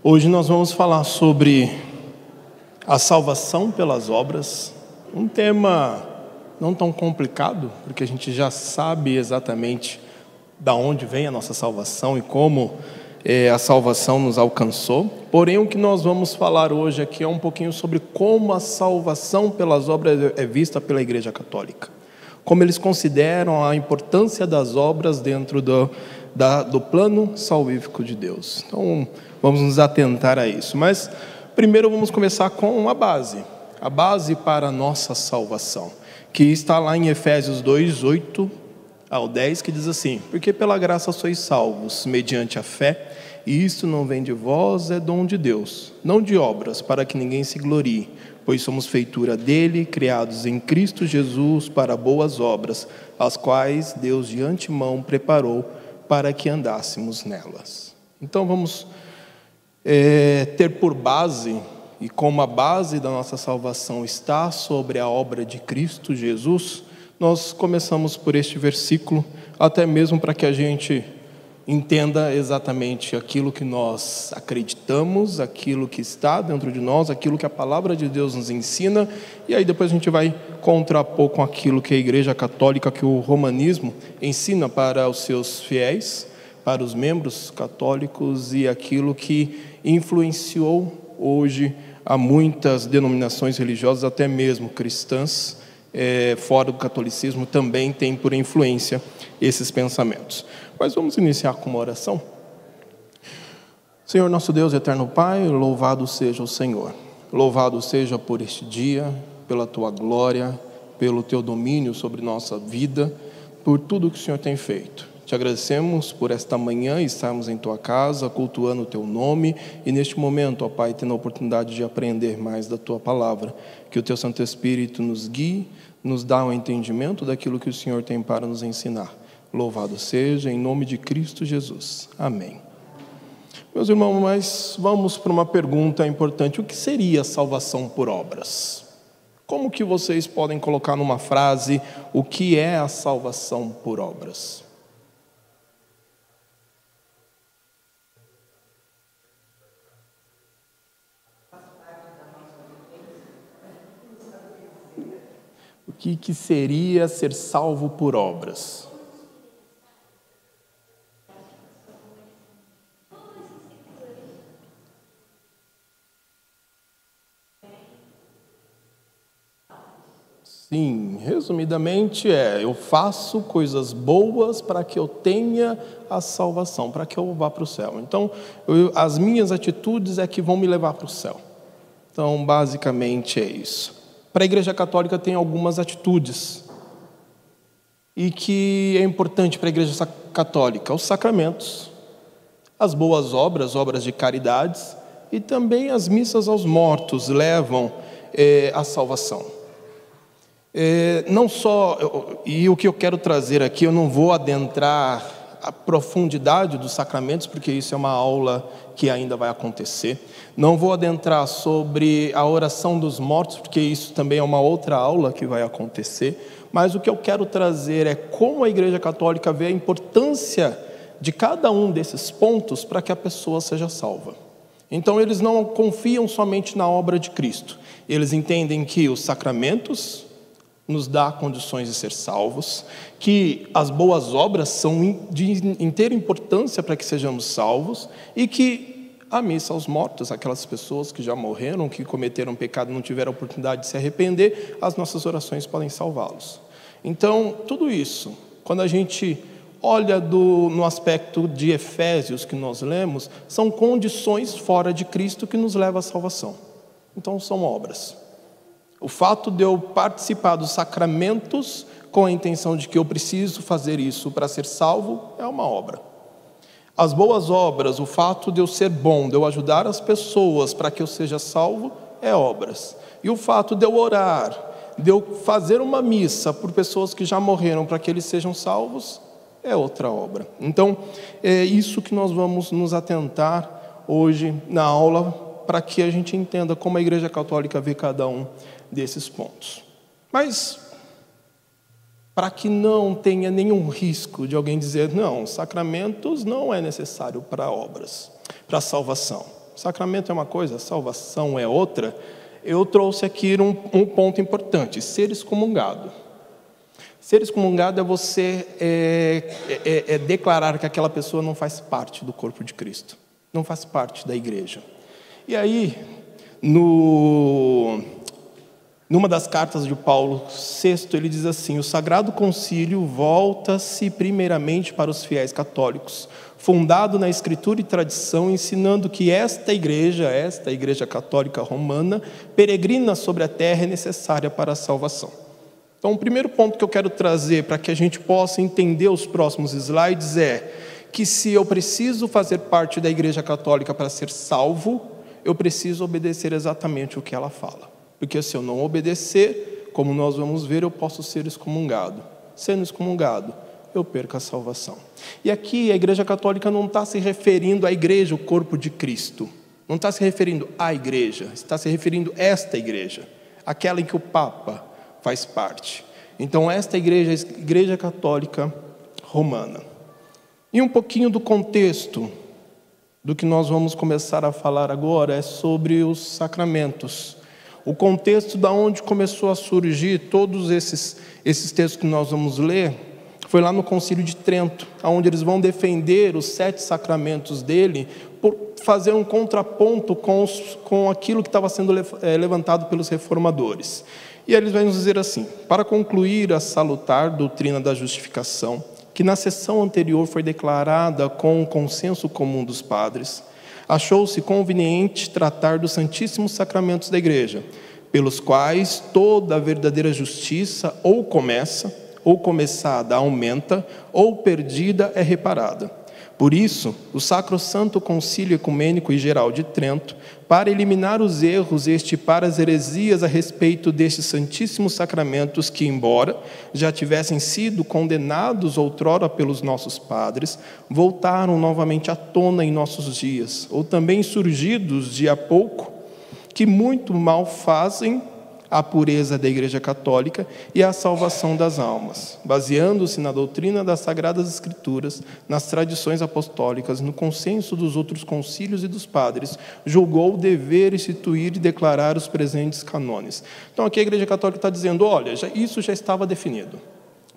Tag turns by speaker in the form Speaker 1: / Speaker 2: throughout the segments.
Speaker 1: Hoje nós vamos falar sobre a salvação pelas obras, um tema não tão complicado, porque a gente já sabe exatamente da onde vem a nossa salvação e como é, a salvação nos alcançou. Porém, o que nós vamos falar hoje aqui é um pouquinho sobre como a salvação pelas obras é vista pela Igreja Católica, como eles consideram a importância das obras dentro do, da, do plano salvífico de Deus. Então, vamos nos atentar a isso. Mas primeiro vamos começar com uma base, a base para a nossa salvação, que está lá em Efésios 2, 8 ao 10, que diz assim: Porque pela graça sois salvos, mediante a fé, e isto não vem de vós, é dom de Deus, não de obras, para que ninguém se glorie, pois somos feitura dele, criados em Cristo Jesus para boas obras, as quais Deus de antemão preparou para que andássemos nelas. Então vamos é, ter por base, e como a base da nossa salvação está sobre a obra de Cristo Jesus, nós começamos por este versículo, até mesmo para que a gente entenda exatamente aquilo que nós acreditamos, aquilo que está dentro de nós, aquilo que a palavra de Deus nos ensina, e aí depois a gente vai contrapor com aquilo que a Igreja Católica, que o romanismo ensina para os seus fiéis, para os membros católicos e aquilo que influenciou hoje a muitas denominações religiosas, até mesmo cristãs, é, fora do catolicismo, também tem por influência esses pensamentos. Mas vamos iniciar com uma oração. Senhor nosso Deus, eterno Pai, louvado seja o Senhor. Louvado seja por este dia, pela tua glória, pelo teu domínio sobre nossa vida, por tudo que o Senhor tem feito. Te agradecemos por esta manhã estarmos em tua casa, cultuando o teu nome e neste momento, ó Pai, tendo a oportunidade de aprender mais da tua palavra. Que o teu Santo Espírito nos guie, nos dá um entendimento daquilo que o Senhor tem para nos ensinar. Louvado seja em nome de Cristo Jesus. Amém. Meus irmãos, mas vamos para uma pergunta importante: o que seria salvação por obras? Como que vocês podem colocar numa frase o que é a salvação por obras? Que, que seria ser salvo por obras? Sim, resumidamente é: eu faço coisas boas para que eu tenha a salvação, para que eu vá para o céu. Então, eu, as minhas atitudes é que vão me levar para o céu. Então, basicamente é isso para a Igreja Católica tem algumas atitudes e que é importante para a Igreja Católica: os sacramentos, as boas obras, obras de caridades e também as missas aos mortos levam é, à salvação. É, não só, e o que eu quero trazer aqui, eu não vou adentrar a profundidade dos sacramentos, porque isso é uma aula que ainda vai acontecer. Não vou adentrar sobre a oração dos mortos, porque isso também é uma outra aula que vai acontecer. Mas o que eu quero trazer é como a Igreja Católica vê a importância de cada um desses pontos para que a pessoa seja salva. Então, eles não confiam somente na obra de Cristo, eles entendem que os sacramentos nos dá condições de ser salvos, que as boas obras são de inteira importância para que sejamos salvos e que a missa aos mortos, aquelas pessoas que já morreram, que cometeram pecado, não tiveram oportunidade de se arrepender, as nossas orações podem salvá-los. Então, tudo isso, quando a gente olha do, no aspecto de Efésios que nós lemos, são condições fora de Cristo que nos levam à salvação. Então, são obras. O fato de eu participar dos sacramentos com a intenção de que eu preciso fazer isso para ser salvo é uma obra. As boas obras, o fato de eu ser bom, de eu ajudar as pessoas para que eu seja salvo, é obras. E o fato de eu orar, de eu fazer uma missa por pessoas que já morreram para que eles sejam salvos, é outra obra. Então, é isso que nós vamos nos atentar hoje na aula, para que a gente entenda como a Igreja Católica vê cada um desses pontos. Mas para que não tenha nenhum risco de alguém dizer, não, sacramentos não é necessário para obras, para salvação. Sacramento é uma coisa, salvação é outra. Eu trouxe aqui um, um ponto importante: ser excomungado. Ser excomungado é você é, é, é, declarar que aquela pessoa não faz parte do corpo de Cristo, não faz parte da igreja. E aí, no numa das cartas de Paulo VI, ele diz assim: O Sagrado Concílio volta-se primeiramente para os fiéis católicos, fundado na Escritura e tradição, ensinando que esta igreja, esta igreja católica romana, peregrina sobre a terra é necessária para a salvação. Então, o primeiro ponto que eu quero trazer para que a gente possa entender os próximos slides é que se eu preciso fazer parte da igreja católica para ser salvo, eu preciso obedecer exatamente o que ela fala. Porque se eu não obedecer, como nós vamos ver, eu posso ser excomungado. Sendo excomungado, eu perco a salvação. E aqui a Igreja Católica não está se referindo à igreja, o corpo de Cristo. Não está se referindo à igreja, está se referindo a esta igreja, aquela em que o Papa faz parte. Então, esta igreja a Igreja Católica Romana. E um pouquinho do contexto do que nós vamos começar a falar agora é sobre os sacramentos. O contexto da onde começou a surgir todos esses, esses textos que nós vamos ler foi lá no Concílio de Trento, onde eles vão defender os sete sacramentos dele por fazer um contraponto com, os, com aquilo que estava sendo eh, levantado pelos reformadores. E eles vão nos dizer assim: para concluir a salutar doutrina da justificação, que na sessão anterior foi declarada com o consenso comum dos padres, achou-se conveniente tratar dos santíssimos sacramentos da Igreja, pelos quais toda a verdadeira justiça ou começa, ou começada aumenta, ou perdida é reparada. Por isso, o Sacrosanto Concílio Ecumênico e Geral de Trento, para eliminar os erros e estipar as heresias a respeito destes santíssimos sacramentos que, embora já tivessem sido condenados outrora pelos nossos padres, voltaram novamente à tona em nossos dias, ou também surgidos de a pouco, que muito mal fazem a pureza da Igreja Católica e a salvação das almas, baseando-se na doutrina das Sagradas Escrituras, nas tradições apostólicas, no consenso dos outros concílios e dos padres, julgou dever instituir e declarar os presentes canones. Então aqui a Igreja Católica está dizendo: olha, isso já estava definido.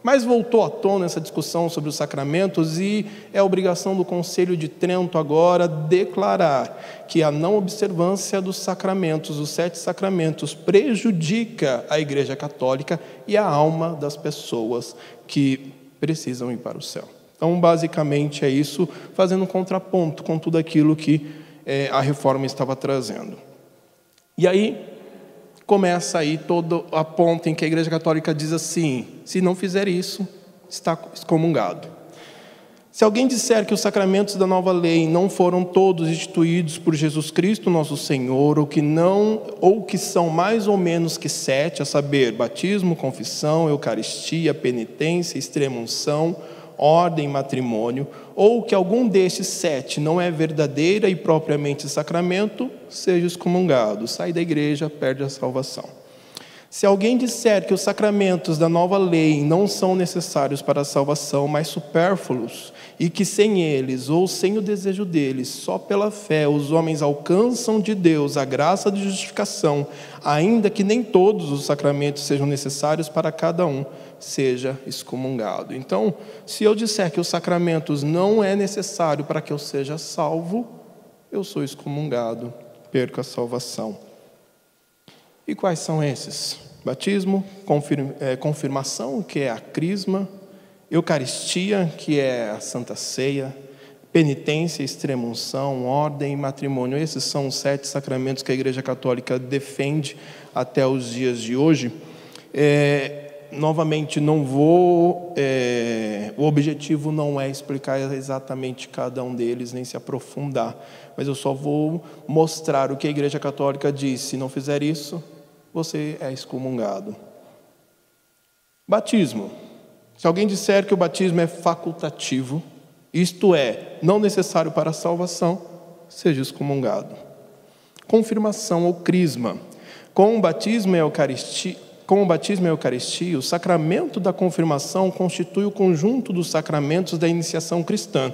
Speaker 1: Mas voltou à tona essa discussão sobre os sacramentos e é obrigação do Conselho de Trento agora declarar que a não observância dos sacramentos, os sete sacramentos, prejudica a Igreja Católica e a alma das pessoas que precisam ir para o céu. Então, basicamente, é isso, fazendo um contraponto com tudo aquilo que é, a reforma estava trazendo. E aí, começa aí todo a ponta em que a Igreja Católica diz assim: se não fizer isso, está excomungado. Se alguém disser que os sacramentos da nova lei não foram todos instituídos por Jesus Cristo, nosso Senhor, ou que não, ou que são mais ou menos que sete, a saber, batismo, confissão, eucaristia, penitência, extrema-unção, ordem, matrimônio, ou que algum destes sete não é verdadeira e propriamente sacramento, seja excomungado, sai da igreja, perde a salvação. Se alguém disser que os sacramentos da nova lei não são necessários para a salvação, mas supérfluos, e que sem eles ou sem o desejo deles, só pela fé, os homens alcançam de Deus a graça de justificação, ainda que nem todos os sacramentos sejam necessários para cada um, seja excomungado. Então, se eu disser que os sacramentos não é necessário para que eu seja salvo, eu sou excomungado, perco a salvação. E quais são esses? Batismo, é, confirmação, que é a crisma, Eucaristia, que é a Santa Ceia, penitência, extremunção, ordem e matrimônio. Esses são os sete sacramentos que a Igreja Católica defende até os dias de hoje. É, novamente, não vou. É, o objetivo não é explicar exatamente cada um deles, nem se aprofundar, mas eu só vou mostrar o que a Igreja Católica diz. Se não fizer isso, você é excomungado. Batismo. Se alguém disser que o batismo é facultativo, isto é, não necessário para a salvação, seja excomungado. Confirmação ou crisma. Com o batismo e a Eucaristia, com o batismo e a Eucaristia, o sacramento da confirmação constitui o conjunto dos sacramentos da iniciação cristã,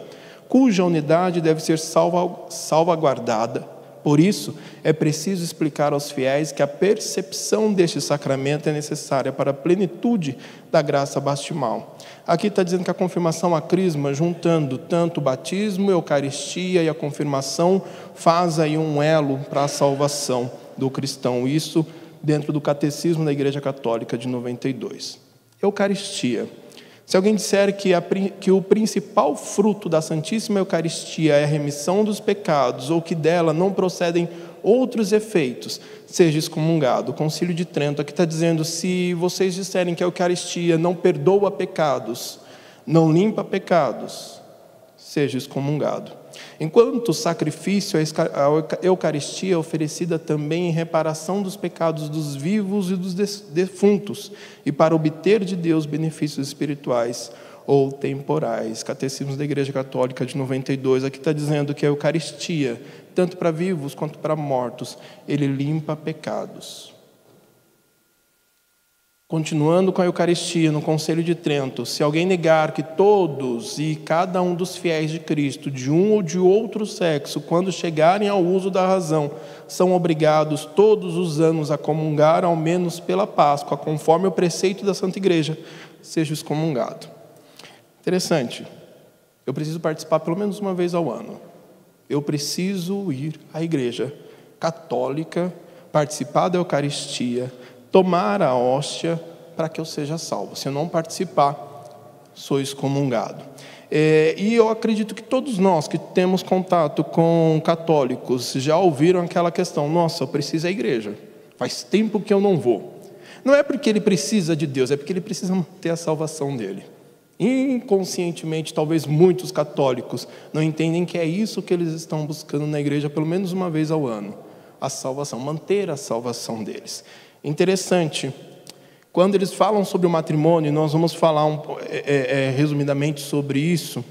Speaker 1: cuja unidade deve ser salvaguardada Por isso, é preciso explicar aos fiéis que a percepção deste sacramento é necessária para a plenitude da graça bastimal. Aqui está dizendo que a confirmação a crisma, juntando tanto o batismo, a eucaristia e a confirmação, faz aí um elo para a salvação do cristão. Isso dentro do Catecismo da Igreja Católica de 92. Eucaristia. Se alguém disser que, a, que, o principal fruto da Santíssima Eucaristia é a remissão dos pecados, ou que dela não procedem outros efeitos, seja excomungado. O Concílio de Trento aqui está dizendo: se vocês disserem que a Eucaristia não perdoa pecados, não limpa pecados, seja excomungado. Enquanto sacrifício, a Eucaristia é oferecida também em reparação dos pecados dos vivos e dos defuntos, e para obter de Deus benefícios espirituais ou temporais. Catecismo da Igreja Católica de 92, aqui está dizendo que a Eucaristia, tanto para vivos quanto para mortos, ele limpa pecados. Continuando com a Eucaristia, no Conselho de Trento, se alguém negar que todos e cada um dos fiéis de Cristo, de um ou de outro sexo, quando chegarem ao uso da razão, são obrigados todos os anos a comungar, ao menos pela Páscoa, conforme o preceito da Santa Igreja, seja excomungado. Interessante. Eu preciso participar pelo menos uma vez ao ano. Eu preciso ir à igreja católica, participar da Eucaristia, tomar a hóstia para que eu seja salvo. Se eu não participar, sou excomungado. É, e eu acredito que todos nós que temos contato com católicos já ouviram aquela questão: nossa, eu preciso da igreja, faz tempo que eu não vou. Não é porque ele precisa de Deus, é porque ele precisa ter a salvação dele. Inconscientemente, talvez muitos católicos não entendem que é isso que eles estão buscando na igreja pelo menos uma vez ao ano a salvação, manter a salvação deles. Interessante. Quando eles falam sobre o matrimônio, nós vamos falar um, é, é, é, resumidamente sobre isso.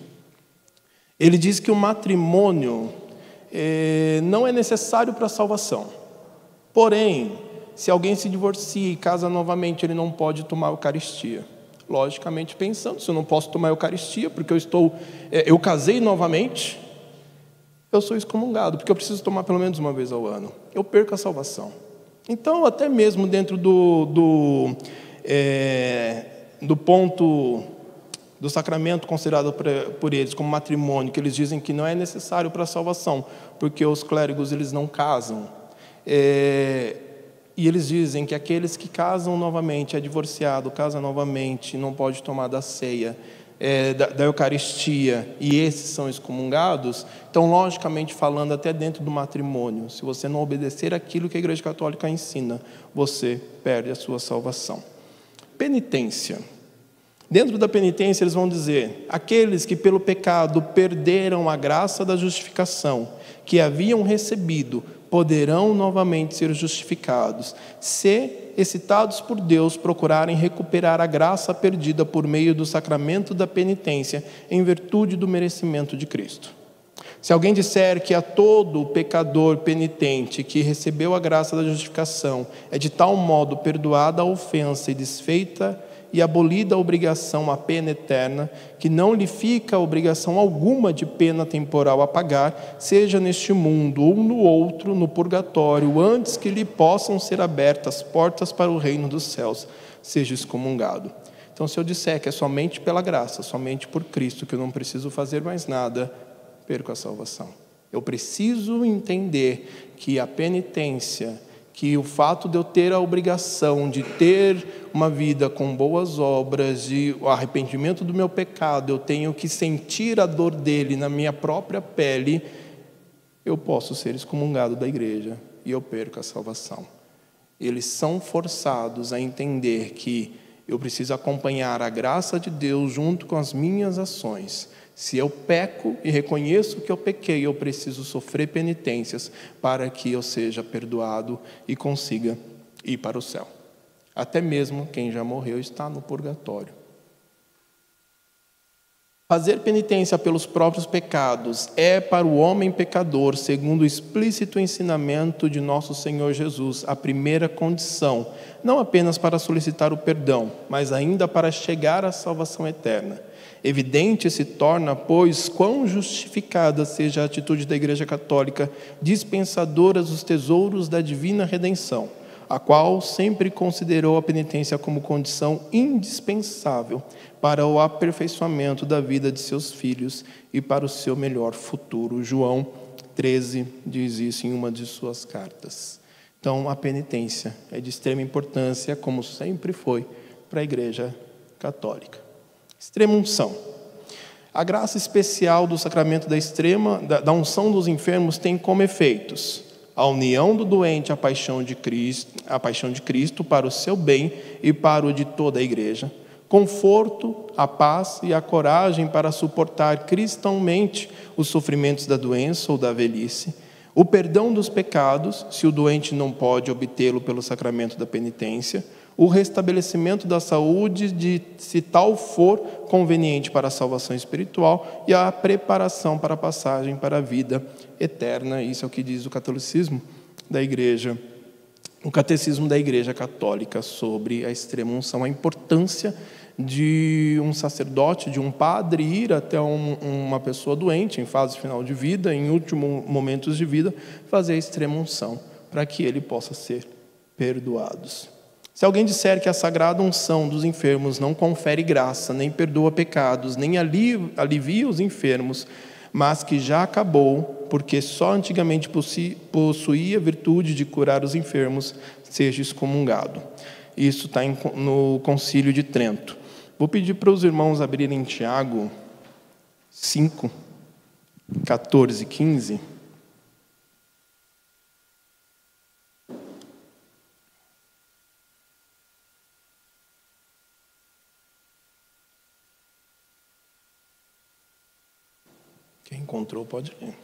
Speaker 1: Ele diz que o matrimônio é, não é necessário para a salvação. Porém, se alguém se divorcia e casa novamente, ele não pode tomar a Eucaristia. Logicamente pensando, se eu não posso tomar a Eucaristia porque eu estou, é, eu casei novamente, eu sou excomungado, porque eu preciso tomar pelo menos uma vez ao ano. Eu perco a salvação. Então, até mesmo dentro do, do, é, do ponto do sacramento considerado por eles como matrimônio, que eles dizem que não é necessário para a salvação, porque os clérigos eles não casam. É, e eles dizem que aqueles que casam novamente, é divorciado, casa novamente, não pode tomar da ceia, é, da, da, Eucaristia e esses são excomungados, então, logicamente falando, até dentro do matrimônio, se você não obedecer aquilo que a Igreja Católica ensina, você perde a sua salvação. Penitência. Dentro da penitência, eles vão dizer: aqueles que pelo pecado perderam a graça da justificação, que haviam recebido, poderão novamente ser justificados, se, excitados por Deus, procurarem recuperar a graça perdida por meio do sacramento da penitência, em virtude do merecimento de Cristo. Se alguém disser que a todo pecador penitente que recebeu a graça da justificação é de tal modo perdoada a ofensa e desfeita e abolida a obrigação à pena eterna, que não lhe fica obrigação alguma de pena temporal a pagar, seja neste mundo ou no outro, no purgatório, antes que lhe possam ser abertas portas para o reino dos céus, seja excomungado. Então, se eu disser que é somente pela graça, somente por Cristo, que eu não preciso fazer mais nada, perco a salvação. Eu preciso entender que a penitência, que o fato de eu ter a obrigação de ter uma vida com boas obras, de o arrependimento do meu pecado, eu tenho que sentir a dor dele na minha própria pele, eu posso ser excomungado da igreja e eu perco a salvação. Eles são forçados a entender que eu preciso acompanhar a graça de Deus junto com as minhas ações se eu peco e reconheço que eu pequei, eu preciso sofrer penitências para que eu seja perdoado e consiga ir para o céu. Até mesmo quem já morreu está no purgatório. Fazer penitência pelos próprios pecados é para o homem pecador, segundo o explícito ensinamento de nosso Senhor Jesus, a primeira condição, não apenas para solicitar o perdão, mas ainda para chegar à salvação eterna. Evidente se torna, pois, quão justificada seja a atitude da Igreja Católica, dispensadora dos tesouros da divina redenção, a qual sempre considerou a penitência como condição indispensável para o aperfeiçoamento da vida de seus filhos e para o seu melhor futuro. João 13 diz isso em uma de suas cartas. Então, a penitência é de extrema importância, como sempre foi para a Igreja Católica. Extrema unção. A graça especial do sacramento da extrema da, da unção dos enfermos tem como efeitos a união do doente à paixão de Cristo, a paixão de Cristo para o seu bem e para o de toda a igreja, conforto, a paz e a coragem para suportar cristãomente os sofrimentos da doença ou da velhice, o perdão dos pecados, se o doente não pode obtê-lo pelo sacramento da penitência, o restabelecimento da saúde, de, se tal for conveniente para a salvação espiritual, e a preparação para a passagem para a vida eterna. Isso é o que diz o catolicismo da Igreja, o catecismo da Igreja Católica sobre a extrema unção, a importância de um sacerdote, de um padre ir até um, uma pessoa doente em fase final de vida, em últimos momentos de vida, fazer a extrema unção, para que ele possa ser perdoados. Se alguém disser que a sagrada unção dos enfermos não confere graça, nem perdoa pecados, nem alivia os enfermos, mas que já acabou, porque só antigamente possuía virtude de curar os enfermos, seja excomungado. Isso está no Concílio de Trento. Vou pedir para os irmãos abrirem Tiago 5, 14 e 15. Quem encontrou pode ler.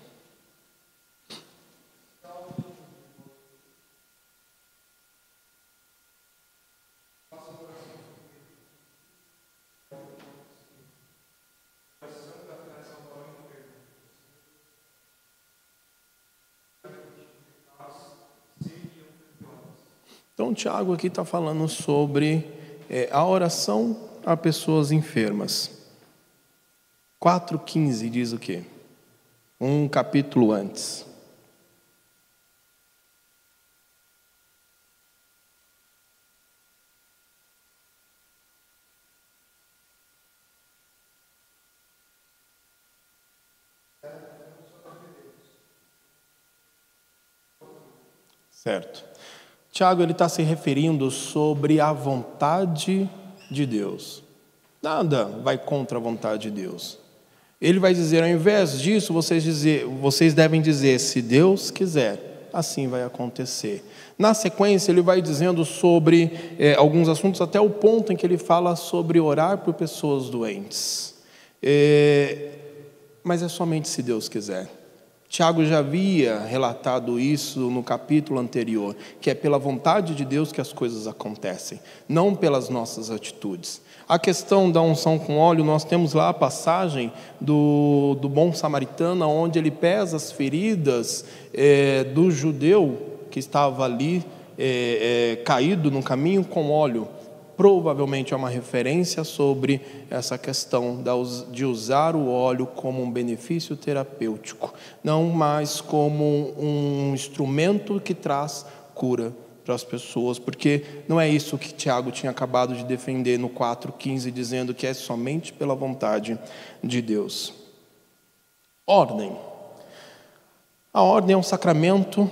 Speaker 1: Então, Tiago aqui está falando sobre é, a oração a pessoas enfermas. 4,15 diz o quê? Um capítulo antes. Certo. Tiago ele está se referindo sobre a vontade de Deus. Nada vai contra a vontade de Deus. Ele vai dizer, ao invés disso, vocês, dizer, vocês devem dizer, se Deus quiser, assim vai acontecer. Na sequência, ele vai dizendo sobre é, alguns assuntos, até o ponto em que ele fala sobre orar por pessoas doentes. É, mas é somente se Deus quiser. Tiago já havia relatado isso no capítulo anterior, que é pela vontade de Deus que as coisas acontecem, não pelas nossas atitudes. A questão da unção com óleo, nós temos lá a passagem do, do bom samaritano, onde ele pesa as feridas é, do judeu que estava ali é, é, caído no caminho com óleo. Provavelmente é uma referência sobre essa questão de usar o óleo como um benefício terapêutico, não mais como um instrumento que traz cura para as pessoas, porque não é isso que Tiago tinha acabado de defender no 4,15, dizendo que é somente pela vontade de Deus. Ordem. A ordem é um sacramento.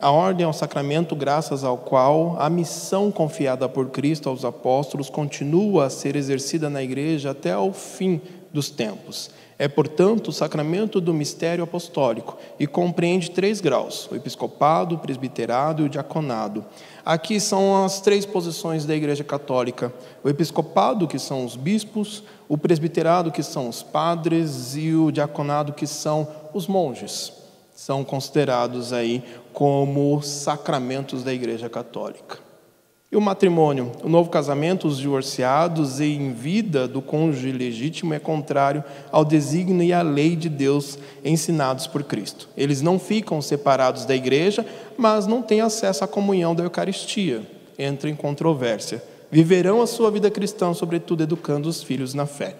Speaker 1: A ordem é um sacramento graças ao qual a missão confiada por Cristo aos apóstolos continua a ser exercida na igreja até o fim dos tempos. É, portanto, o sacramento do mistério apostólico e compreende três graus: o episcopado, o presbiterado e o diaconado. Aqui são as três posições da Igreja Católica: o episcopado, que são os bispos, o presbiterado, que são os padres, e o diaconado, que são os monges. São considerados aí como sacramentos da Igreja Católica. E o matrimônio, o novo casamento, os divorciados e em vida do cônjuge legítimo é contrário ao desígnio e à lei de Deus ensinados por Cristo. Eles não ficam separados da igreja, mas não têm acesso à comunhão da Eucaristia. Entram em controvérsia. Viverão a sua vida cristã, sobretudo educando os filhos na fé.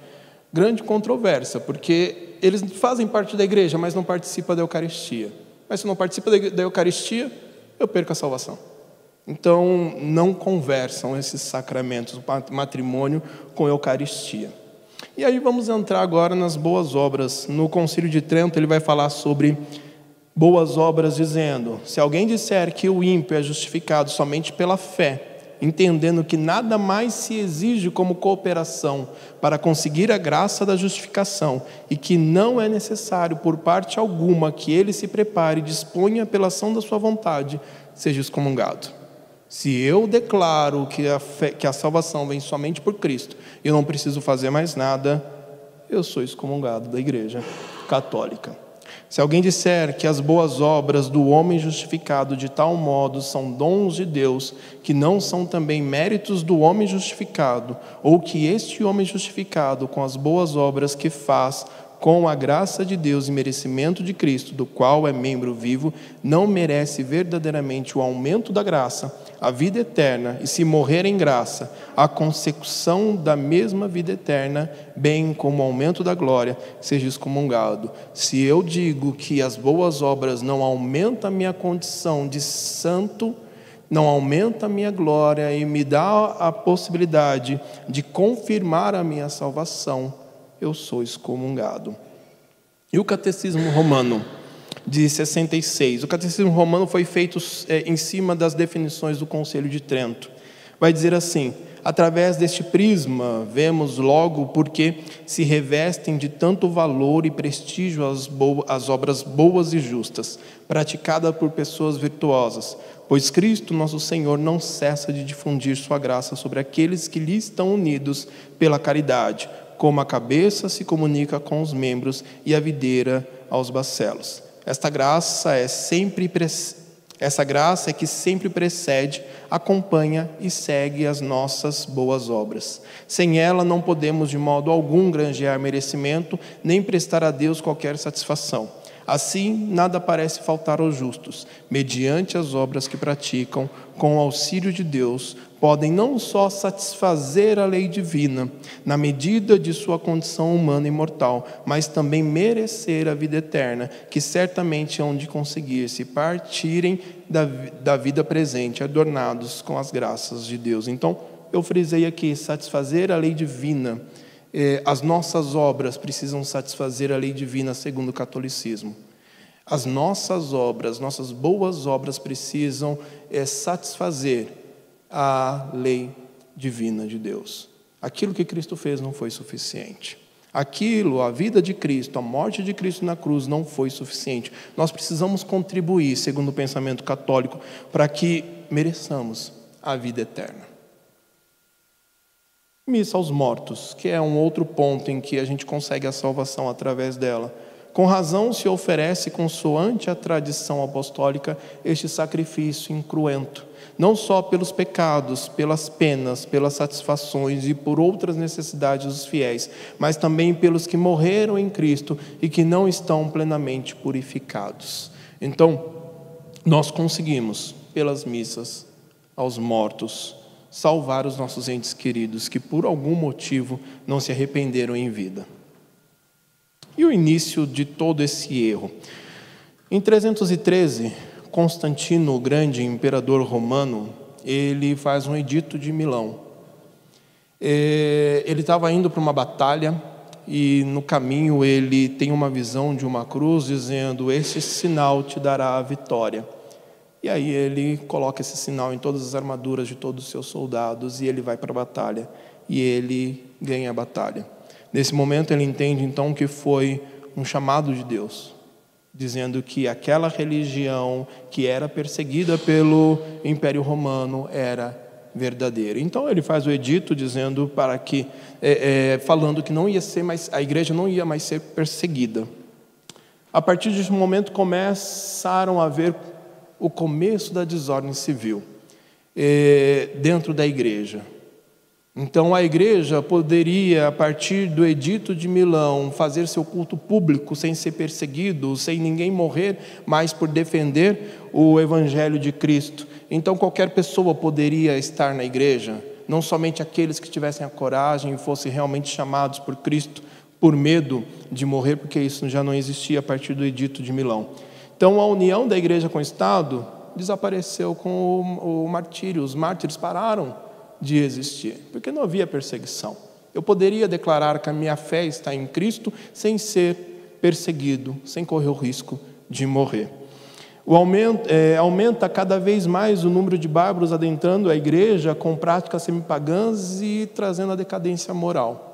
Speaker 1: Grande controvérsia, porque eles fazem parte da igreja, mas não participam da Eucaristia. Mas se não participa da Eucaristia, eu perco a salvação. Então, não conversam esses sacramentos, matrimônio com Eucaristia. E aí vamos entrar agora nas boas obras. No Concílio de Trento, ele vai falar sobre boas obras, dizendo: se alguém disser que o ímpio é justificado somente pela fé, entendendo que nada mais se exige como cooperação para conseguir a graça da justificação e que não é necessário por parte alguma que ele se prepare e disponha pela ação da sua vontade, seja excomungado. Se eu declaro que a, fé, que a salvação vem somente por Cristo e eu não preciso fazer mais nada, eu sou excomungado da igreja católica. Se alguém disser que as boas obras do homem justificado de tal modo são dons de Deus, que não são também méritos do homem justificado, ou que este homem justificado com as boas obras que faz com a graça de Deus e merecimento de Cristo, do qual é membro vivo, não merece verdadeiramente o aumento da graça, a vida eterna, e se morrer em graça, a consecução da mesma vida eterna, bem como o aumento da glória, seja excomungado. Se eu digo que as boas obras não aumentam a minha condição de santo, não aumenta a minha glória e me dá a possibilidade de confirmar a minha salvação, eu sou excomungado. E o Catecismo Romano, de 66. O Catecismo Romano foi feito é, em cima das definições do Conselho de Trento. Vai dizer assim: através deste prisma, vemos logo porque se revestem de tanto valor e prestígio as, boas, as obras boas e justas, praticadas por pessoas virtuosas, pois Cristo, nosso Senhor, não cessa de difundir Sua graça sobre aqueles que lhe estão unidos pela caridade como a cabeça se comunica com os membros e a videira aos bacelos. Esta graça é sempre essa graça é que sempre precede, acompanha e segue as nossas boas obras. Sem ela não podemos de modo algum granjear merecimento, nem prestar a Deus qualquer satisfação. Assim, nada parece faltar aos justos, mediante as obras que praticam, com o auxílio de Deus, podem não só satisfazer a lei divina, na medida de sua condição humana e mortal, mas também merecer a vida eterna, que certamente hão de conseguir se partirem da, da vida presente, adornados com as graças de Deus. Então, eu frisei aqui: satisfazer a lei divina eh, as nossas obras precisam satisfazer a lei divina segundo o catolicismo. As nossas obras, nossas boas obras precisam é, satisfazer a lei divina de Deus. Aquilo que Cristo fez não foi suficiente. Aquilo, a vida de Cristo, a morte de Cristo na cruz não foi suficiente. Nós precisamos contribuir, segundo o pensamento católico, para que mereçamos a vida eterna. Missa aos mortos, que é um outro ponto em que a gente consegue a salvação através dela. Com razão se oferece, consoante a tradição apostólica, este sacrifício incruento, não só pelos pecados, pelas penas, pelas satisfações e por outras necessidades dos fiéis, mas também pelos que morreram em Cristo e que não estão plenamente purificados. Então, nós conseguimos, pelas missas aos mortos, salvar os nossos entes queridos que por algum motivo não se arrependeram em vida. E o início de todo esse erro? Em 313, Constantino, o grande imperador romano, ele faz um edito de Milão. É, ele estava indo para uma batalha e no caminho ele tem uma visão de uma cruz dizendo: Esse sinal te dará a vitória. E aí ele coloca esse sinal em todas as armaduras de todos os seus soldados e ele vai para a batalha e ele ganha a batalha. Nesse momento ele entende então que foi um chamado de Deus, dizendo que aquela religião que era perseguida pelo Império Romano era verdadeira. Então ele faz o edito dizendo para que, é, é, falando que não ia ser mais, a igreja não ia mais ser perseguida. A partir desse momento começaram a haver o começo da desordem civil. eh, dentro da igreja. Então a igreja poderia, a partir do edito de Milão, fazer seu culto público sem ser perseguido, sem ninguém morrer mais por defender o evangelho de Cristo. Então qualquer pessoa poderia estar na igreja, não somente aqueles que tivessem a coragem e fossem realmente chamados por Cristo por medo de morrer, porque isso já não existia a partir do edito de Milão. Então a união da igreja com o Estado desapareceu com o, o martírio, os mártires pararam de existir, porque não havia perseguição. Eu poderia declarar que a minha fé está em Cristo sem ser perseguido, sem correr o risco de morrer. O aumento, é, aumenta cada vez mais o número de bárbaros adentrando a igreja com práticas semipagãs e trazendo a decadência moral.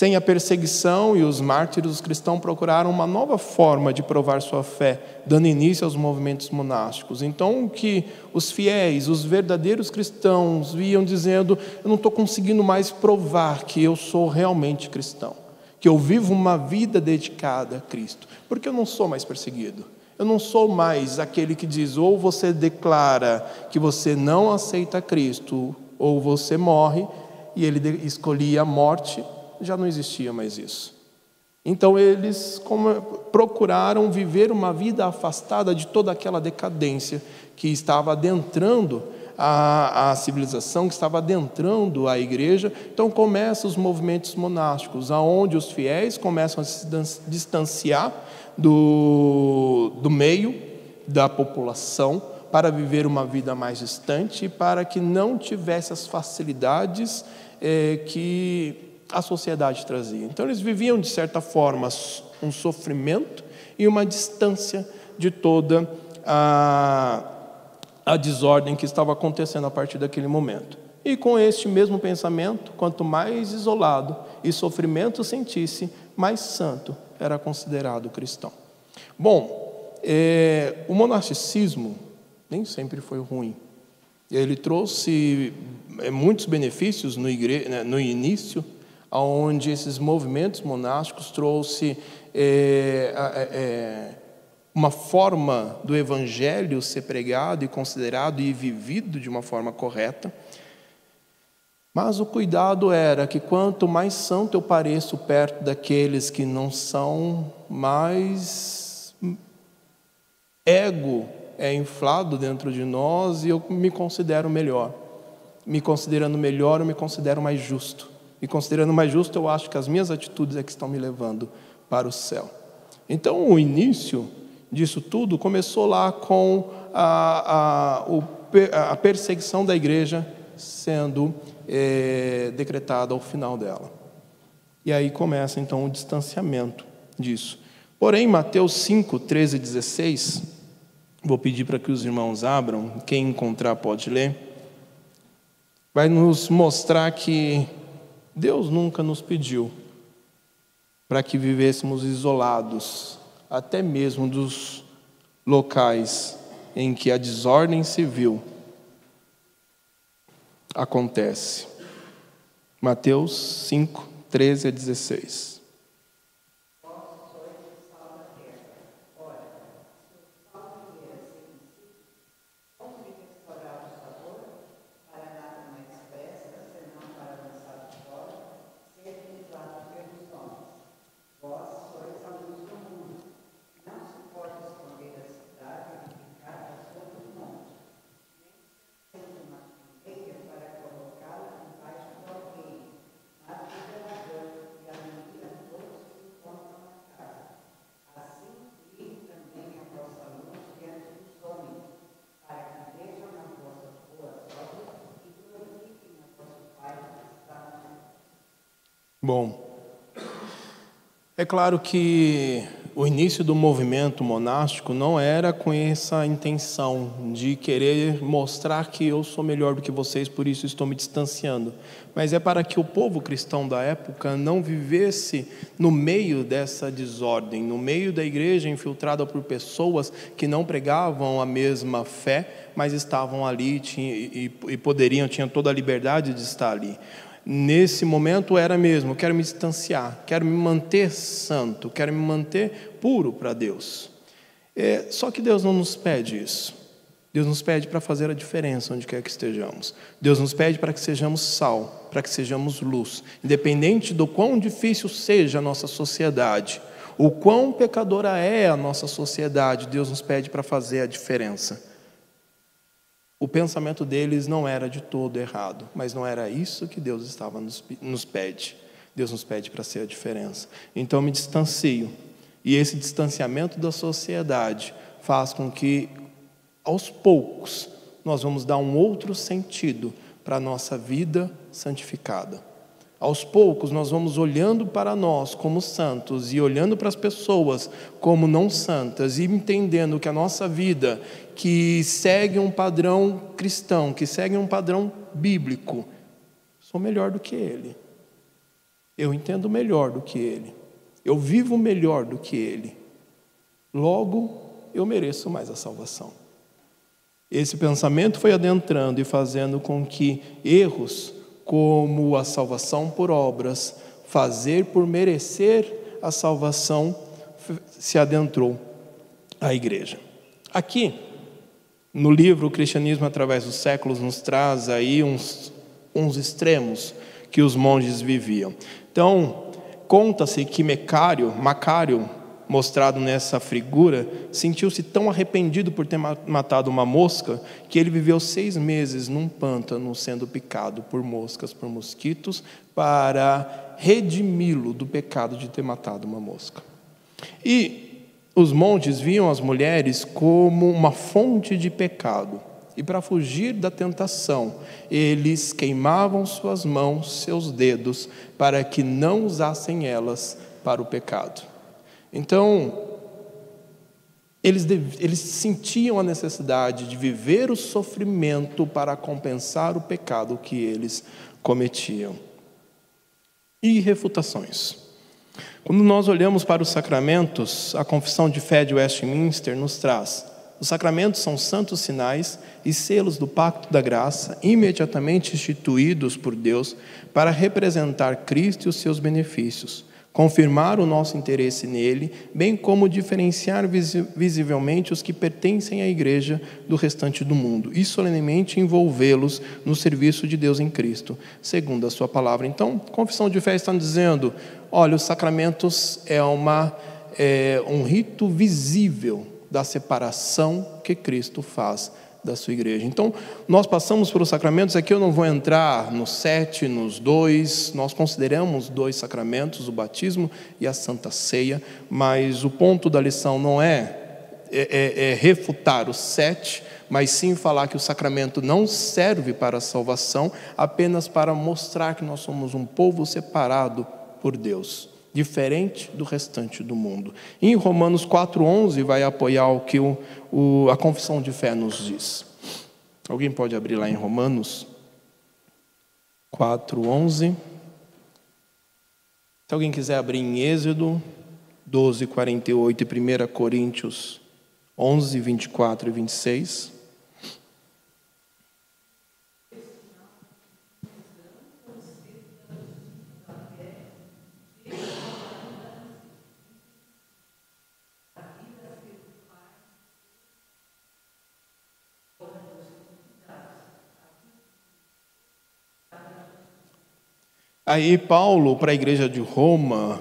Speaker 1: Sem a perseguição e os mártires, os cristãos procuraram uma nova forma de provar sua fé, dando início aos movimentos monásticos. Então, o que os fiéis, os verdadeiros cristãos, viam dizendo: Eu não estou conseguindo mais provar que eu sou realmente cristão, que eu vivo uma vida dedicada a Cristo, porque eu não sou mais perseguido. Eu não sou mais aquele que diz: ou você declara que você não aceita Cristo, ou você morre, e ele escolhia a morte já não existia mais isso. Então eles procuraram viver uma vida afastada de toda aquela decadência que estava adentrando a, a, civilização, que estava adentrando a igreja. Então começam os movimentos monásticos, aonde os fiéis começam a se distanciar do, do meio da população para viver uma vida mais distante, para que não tivesse as facilidades eh, que a sociedade trazia. Então eles viviam, de certa forma, um sofrimento e uma distância de toda a, a desordem que estava acontecendo a partir daquele momento. E com este mesmo pensamento, quanto mais isolado e sofrimento sentisse, mais santo era considerado cristão. Bom, é, o monasticismo nem sempre foi ruim. Ele trouxe é, muitos benefícios no, igre... Né, no início, onde esses movimentos monásticos trouxe é, é, uma forma do evangelho ser pregado e considerado e vivido de uma forma correta. Mas o cuidado era que quanto mais santo eu pareço perto daqueles que não são, mais ego é inflado dentro de nós e eu me considero melhor. Me considerando melhor, eu me considero mais justo. E considerando mais justo, eu acho que as minhas atitudes é que estão me levando para o céu. Então, o início disso tudo começou lá com a, a, a perseguição da igreja sendo é, decretada ao final dela. E aí começa então o distanciamento disso. Porém, Mateus 5, 13 e 16, vou pedir para que os irmãos abram, quem encontrar pode ler, vai nos mostrar que Deus nunca nos pediu para que vivêssemos isolados, até mesmo dos locais em que a desordem civil acontece. Mateus 5, 13 a 16. Bom, é claro que o início do movimento monástico não era com essa intenção de querer mostrar que eu sou melhor do que vocês, por isso estou me distanciando, mas é para que o povo cristão da época não vivesse no meio dessa desordem, no meio da igreja infiltrada por pessoas que não pregavam a mesma fé, mas estavam ali e, poderiam, tinham toda a liberdade de estar ali nesse momento era mesmo: quero me distanciar, quero me manter santo, quero me manter puro para Deus. É, só que Deus não nos pede isso. Deus nos pede para fazer a diferença onde quer que estejamos. Deus nos pede para que sejamos sal, para que sejamos luz. Independente do quão difícil seja a nossa sociedade, o quão pecadora é a nossa sociedade, Deus nos pede para fazer a diferença. O pensamento deles não era de todo errado, mas não era isso que Deus estava nos, nos pede. Deus nos pede para ser a diferença. Então me distancio. E esse distanciamento da sociedade faz com que, aos poucos, nós vamos dar um outro sentido para a nossa vida santificada. Aos poucos, nós vamos olhando para nós como santos e olhando para as pessoas como não santas e entendendo que a nossa vida, que segue um padrão cristão, que segue um padrão bíblico, sou melhor do que ele. Eu entendo melhor do que ele. Eu vivo melhor do que ele. Logo, eu mereço mais a salvação. Esse pensamento foi adentrando e fazendo com que erros como a salvação por obras, fazer por merecer a salvação, se adentrou à igreja. Aqui, no livro O Cristianismo através dos séculos, nos traz aí uns, uns extremos que os monges viviam. Então, conta-se que Macário, Macário, mostrado nessa figura, sentiu-se tão arrependido por ter matado uma mosca que ele viveu seis meses num pântano sendo picado por moscas, por mosquitos, para redimi-lo do pecado de ter matado uma mosca. E os monges viam as mulheres como uma fonte de pecado. E para fugir da tentação, eles queimavam suas mãos, seus dedos, para que não usassem elas para o pecado. Então, eles, eles sentiam a necessidade de viver o sofrimento para compensar o pecado que eles cometiam. E refutações. Quando nós olhamos para os sacramentos, a confissão de fé de Westminster nos traz: os sacramentos são santos sinais e selos do pacto da graça, imediatamente instituídos por Deus para representar Cristo e os seus benefícios confirmar o nosso interesse nele, bem como diferenciar visivelmente os que pertencem à igreja do restante do mundo e solenemente envolvê-los no serviço de Deus em Cristo, segundo a sua palavra. Então, confissão de fé está dizendo: olha, os sacramentos é, uma, é um rito visível da separação que Cristo faz da sua igreja. Então, nós passamos pelos sacramentos, aqui eu não vou entrar nos sete, nos dois, nós consideramos dois sacramentos, o batismo e a santa ceia, mas o ponto da lição não é, é, é, é refutar os sete, mas sim falar que o sacramento não serve para a salvação, apenas para mostrar que nós somos um povo separado por Deus diferente do restante do mundo. em Romanos 4,11 vai apoiar o que o, o, a confissão de fé nos diz. Alguém pode abrir lá em Romanos 4,11. Se alguém quiser abrir em Êxodo 12, 48 e 1 Coríntios 11, 24 e 26. Aí Paulo, para a igreja de Roma,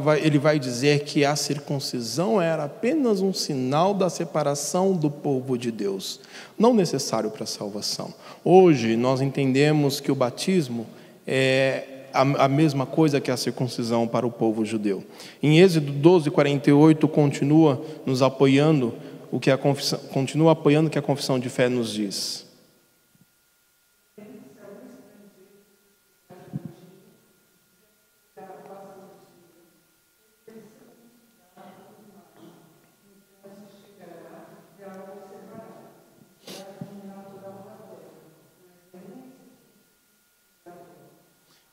Speaker 1: vai, ele vai dizer que a circuncisão era apenas um sinal da separação do povo de Deus, não necessário para a salvação. Hoje nós entendemos que o batismo é a, a mesma coisa que a circuncisão para o povo judeu. Em Êxodo 12, 48, continua nos apoiando o que a confissão, continua apoiando o que a confissão de fé nos diz.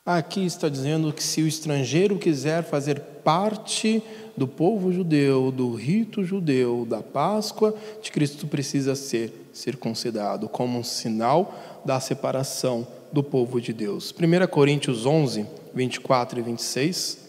Speaker 1: Aqui está dizendo que se o estrangeiro quiser fazer parte do povo judeu, do rito judeu, da Páscoa de Cristo, precisa ser circuncidado, como um sinal da separação do povo de Deus. 1 Coríntios 11, 24 e 26.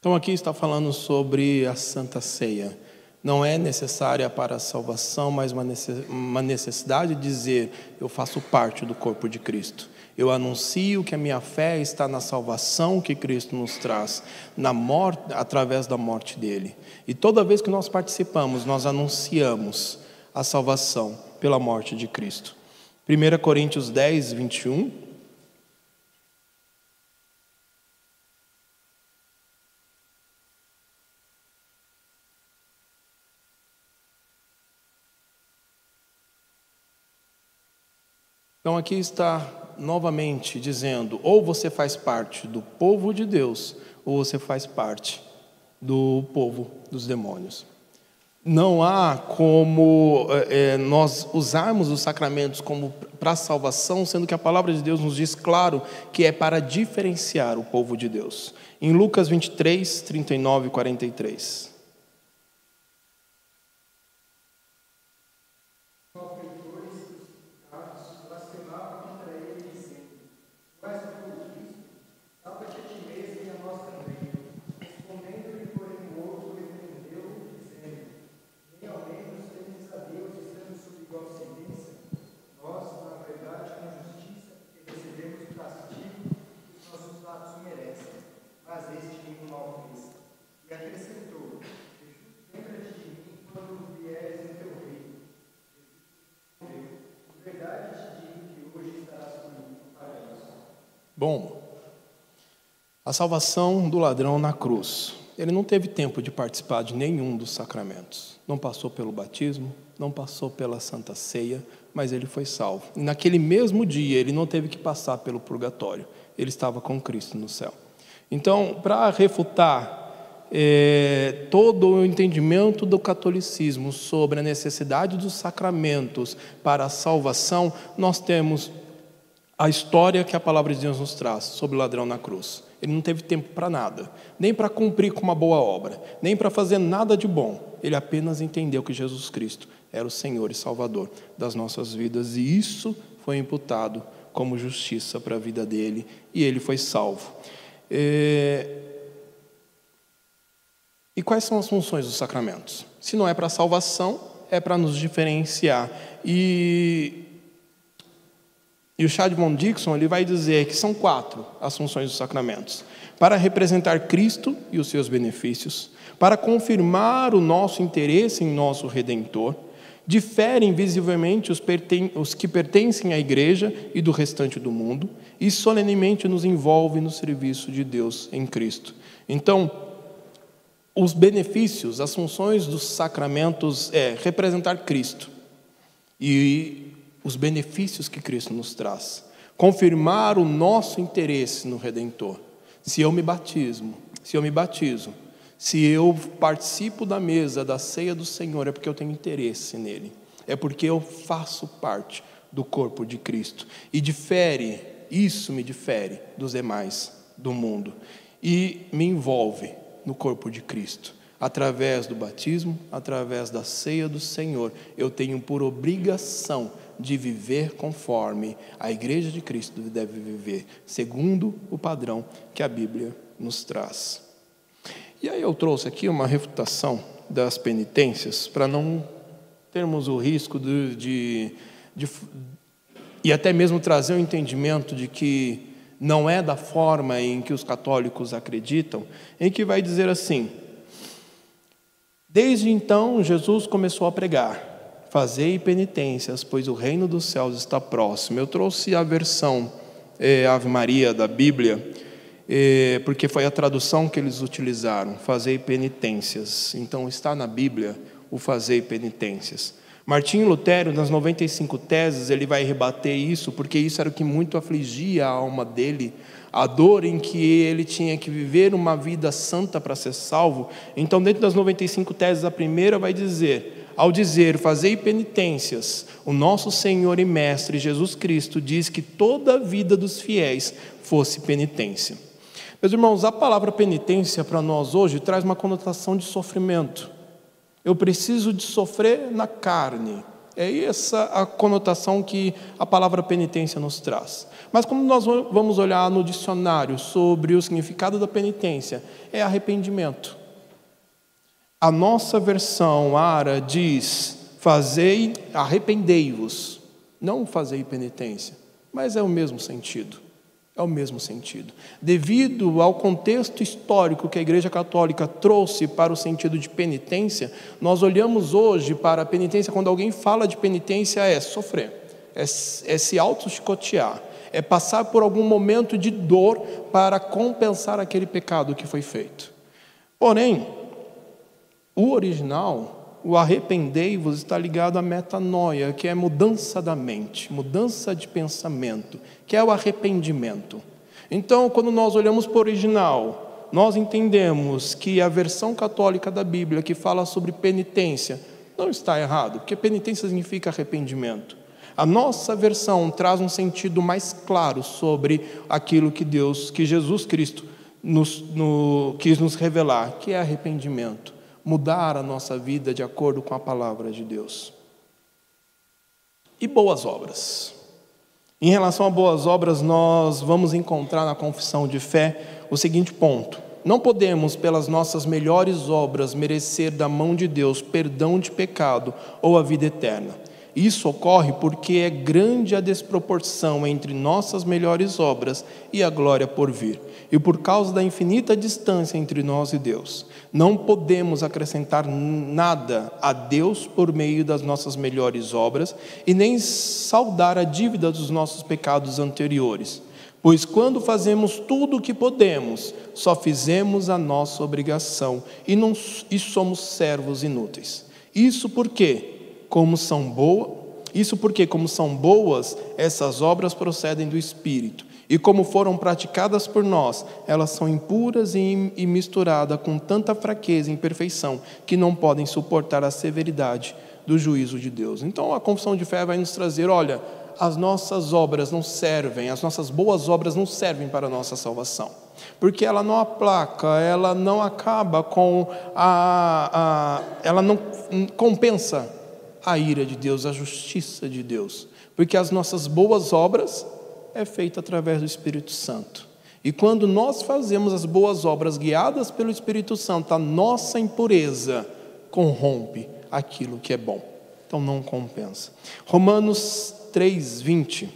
Speaker 1: Então aqui está falando sobre a Santa Ceia. Não é necessária para a salvação, mas uma necessidade de dizer: eu faço parte do corpo de Cristo. Eu anuncio que a minha fé está na salvação que Cristo nos traz, na morte, através da morte dele. E toda vez que nós participamos, nós anunciamos a salvação pela morte de Cristo. 1 Coríntios 10, 21. Então aqui está novamente dizendo: ou você faz parte do povo de Deus, ou você faz parte do povo dos demônios. Não há como é, nós usarmos os sacramentos como para salvação, sendo que a palavra de Deus nos diz claro que é para diferenciar o povo de Deus. Em Lucas 23, 39 e 43. Bom, a salvação do ladrão na cruz. Ele não teve tempo de participar de nenhum dos sacramentos. Não passou pelo batismo, não passou pela Santa Ceia, mas ele foi salvo. E naquele mesmo dia, ele não teve que passar pelo purgatório. Ele estava com Cristo no céu. Então, para refutar é, todo o entendimento do catolicismo sobre a necessidade dos sacramentos para a salvação, nós temos a história que a palavra de Deus nos traz sobre o ladrão na cruz. Ele não teve tempo para nada, nem para cumprir com uma boa obra, nem para fazer nada de bom. Ele apenas entendeu que Jesus Cristo era o Senhor e Salvador das nossas vidas, e isso foi imputado como justiça para a vida dele, e ele foi salvo. É... E quais são as funções dos sacramentos? Se não é para salvação, é para nos diferenciar. E e o Chad von Dixon ele vai dizer que são quatro as funções dos sacramentos: para representar Cristo e os seus benefícios, para confirmar o nosso interesse em nosso Redentor, diferem visivelmente os, os que pertencem à Igreja e do restante do mundo, e solenemente nos envolve no serviço de Deus em Cristo. Então, os benefícios, as funções dos sacramentos é representar Cristo e os benefícios que Cristo nos traz, confirmar o nosso interesse no Redentor. Se eu me batismo, se eu me batizo, se eu participo da mesa, da ceia do Senhor, é porque eu tenho interesse nele, é porque eu faço parte do corpo de Cristo. E difere, isso me difere dos demais do mundo, e me envolve no corpo de Cristo. Através do batismo, através da ceia do Senhor, eu tenho por obrigação de viver conforme a Igreja de Cristo deve viver, segundo o padrão que a Bíblia nos traz. E aí eu trouxe aqui uma refutação das penitências, para não termos o risco de, de, de, e até mesmo trazer o um entendimento de que não é da forma em que os católicos acreditam, em que vai dizer assim: Desde então Jesus começou a pregar Fazei penitências, pois o reino dos céus está próximo. Eu trouxe a versão é, Ave Maria da Bíblia, é, porque foi a tradução que eles utilizaram. Fazei penitências. Então está na Bíblia o fazei penitências. Martinho Lutero, nas 95 teses, ele vai rebater isso, porque isso era o que muito afligia a alma dele, a dor em que ele tinha que viver uma vida santa para ser salvo. Então, dentro das 95 teses, a primeira vai dizer: ao dizer fazei penitências, o nosso Senhor e Mestre Jesus Cristo diz que toda a vida dos fiéis fosse penitência. Meus irmãos, a palavra penitência para nós hoje traz uma conotação de sofrimento. Eu preciso de sofrer na carne, É essa a conotação que a palavra penitência nos traz. Mas quando nós vamos olhar no dicionário sobre o significado da penitência, é arrependimento. A nossa versão ara diz: fazei, arrependei-vos, não fazei penitência, mas é o mesmo sentido. É o mesmo sentido. Devido ao contexto histórico que a Igreja Católica trouxe para o sentido de penitência, nós olhamos hoje para a penitência, quando alguém fala de penitência, é sofrer, é, é se auto-chicotear, é passar por algum momento de dor para compensar aquele pecado que foi feito. Porém, o original, o arrependei-vos, está ligado à metanoia, que é mudança da mente, mudança de pensamento, que é o arrependimento. Então, quando nós olhamos para o original, nós entendemos que a versão católica da Bíblia que fala sobre penitência não está errado, porque penitência significa arrependimento. A nossa versão traz um sentido mais claro sobre aquilo que Deus, que Jesus Cristo nos, no, quis nos revelar, que é arrependimento, mudar a nossa vida de acordo com a palavra de Deus. E boas obras. Em relação a boas obras, nós vamos encontrar na confissão de fé o seguinte ponto: não podemos, pelas nossas melhores obras, merecer da mão de Deus perdão de pecado ou a vida eterna. Isso ocorre porque é grande a desproporção entre nossas melhores obras e a glória por vir, e por causa da infinita distância entre nós e Deus. Não podemos acrescentar nada a Deus por meio das nossas melhores obras e nem saldar a dívida dos nossos pecados anteriores. Pois quando fazemos tudo o que podemos, só fizemos a nossa obrigação e, não, e somos servos inúteis. Isso porque como são boas, isso porque, como são boas, essas obras procedem do Espírito, e como foram praticadas por nós, elas são impuras e, misturadas com tanta fraqueza e imperfeição que não podem suportar a severidade do juízo de Deus. Então a confissão de fé vai nos trazer: olha, as nossas obras não servem, as nossas boas obras não servem para a nossa salvação, porque ela não aplaca, ela não acaba com a, a ela não compensa a ira de Deus, a justiça de Deus, porque as nossas boas obras é feita através do Espírito Santo. E quando nós fazemos as boas obras guiadas pelo Espírito Santo, a nossa impureza corrompe aquilo que é bom. Então não compensa. Romanos 3:20. O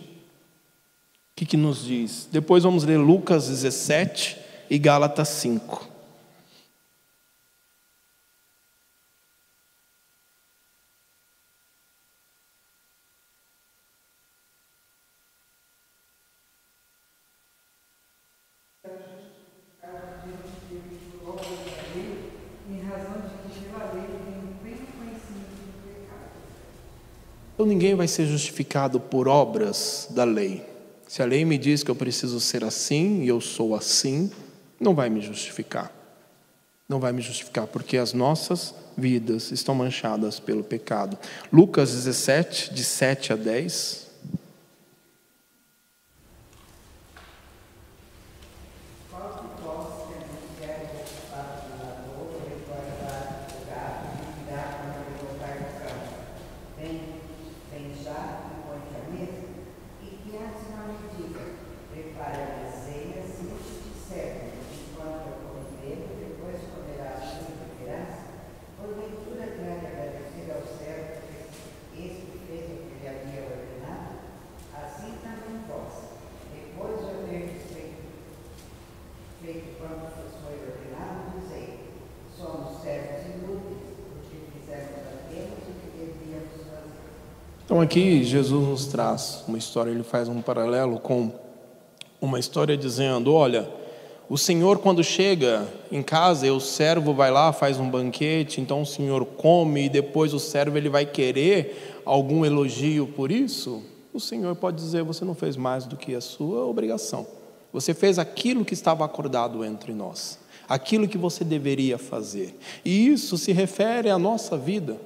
Speaker 1: que, que nos diz? Depois vamos ler Lucas 17 e Gálatas 5. Ninguém vai ser justificado por obras da lei. Se a lei me diz que eu preciso ser assim e eu sou assim, não vai me justificar. Não vai me justificar, porque as nossas vidas estão manchadas pelo pecado. Lucas 17, de 7 a 10. Então aqui Jesus nos traz uma história, ele faz um paralelo com uma história dizendo: olha, o Senhor quando chega em casa, e o servo vai lá, faz um banquete, então o Senhor come e depois o servo ele vai querer algum elogio por isso. O Senhor pode dizer: você não fez mais do que a sua obrigação. Você fez aquilo que estava acordado entre nós, aquilo que você deveria fazer. E isso se refere à nossa vida.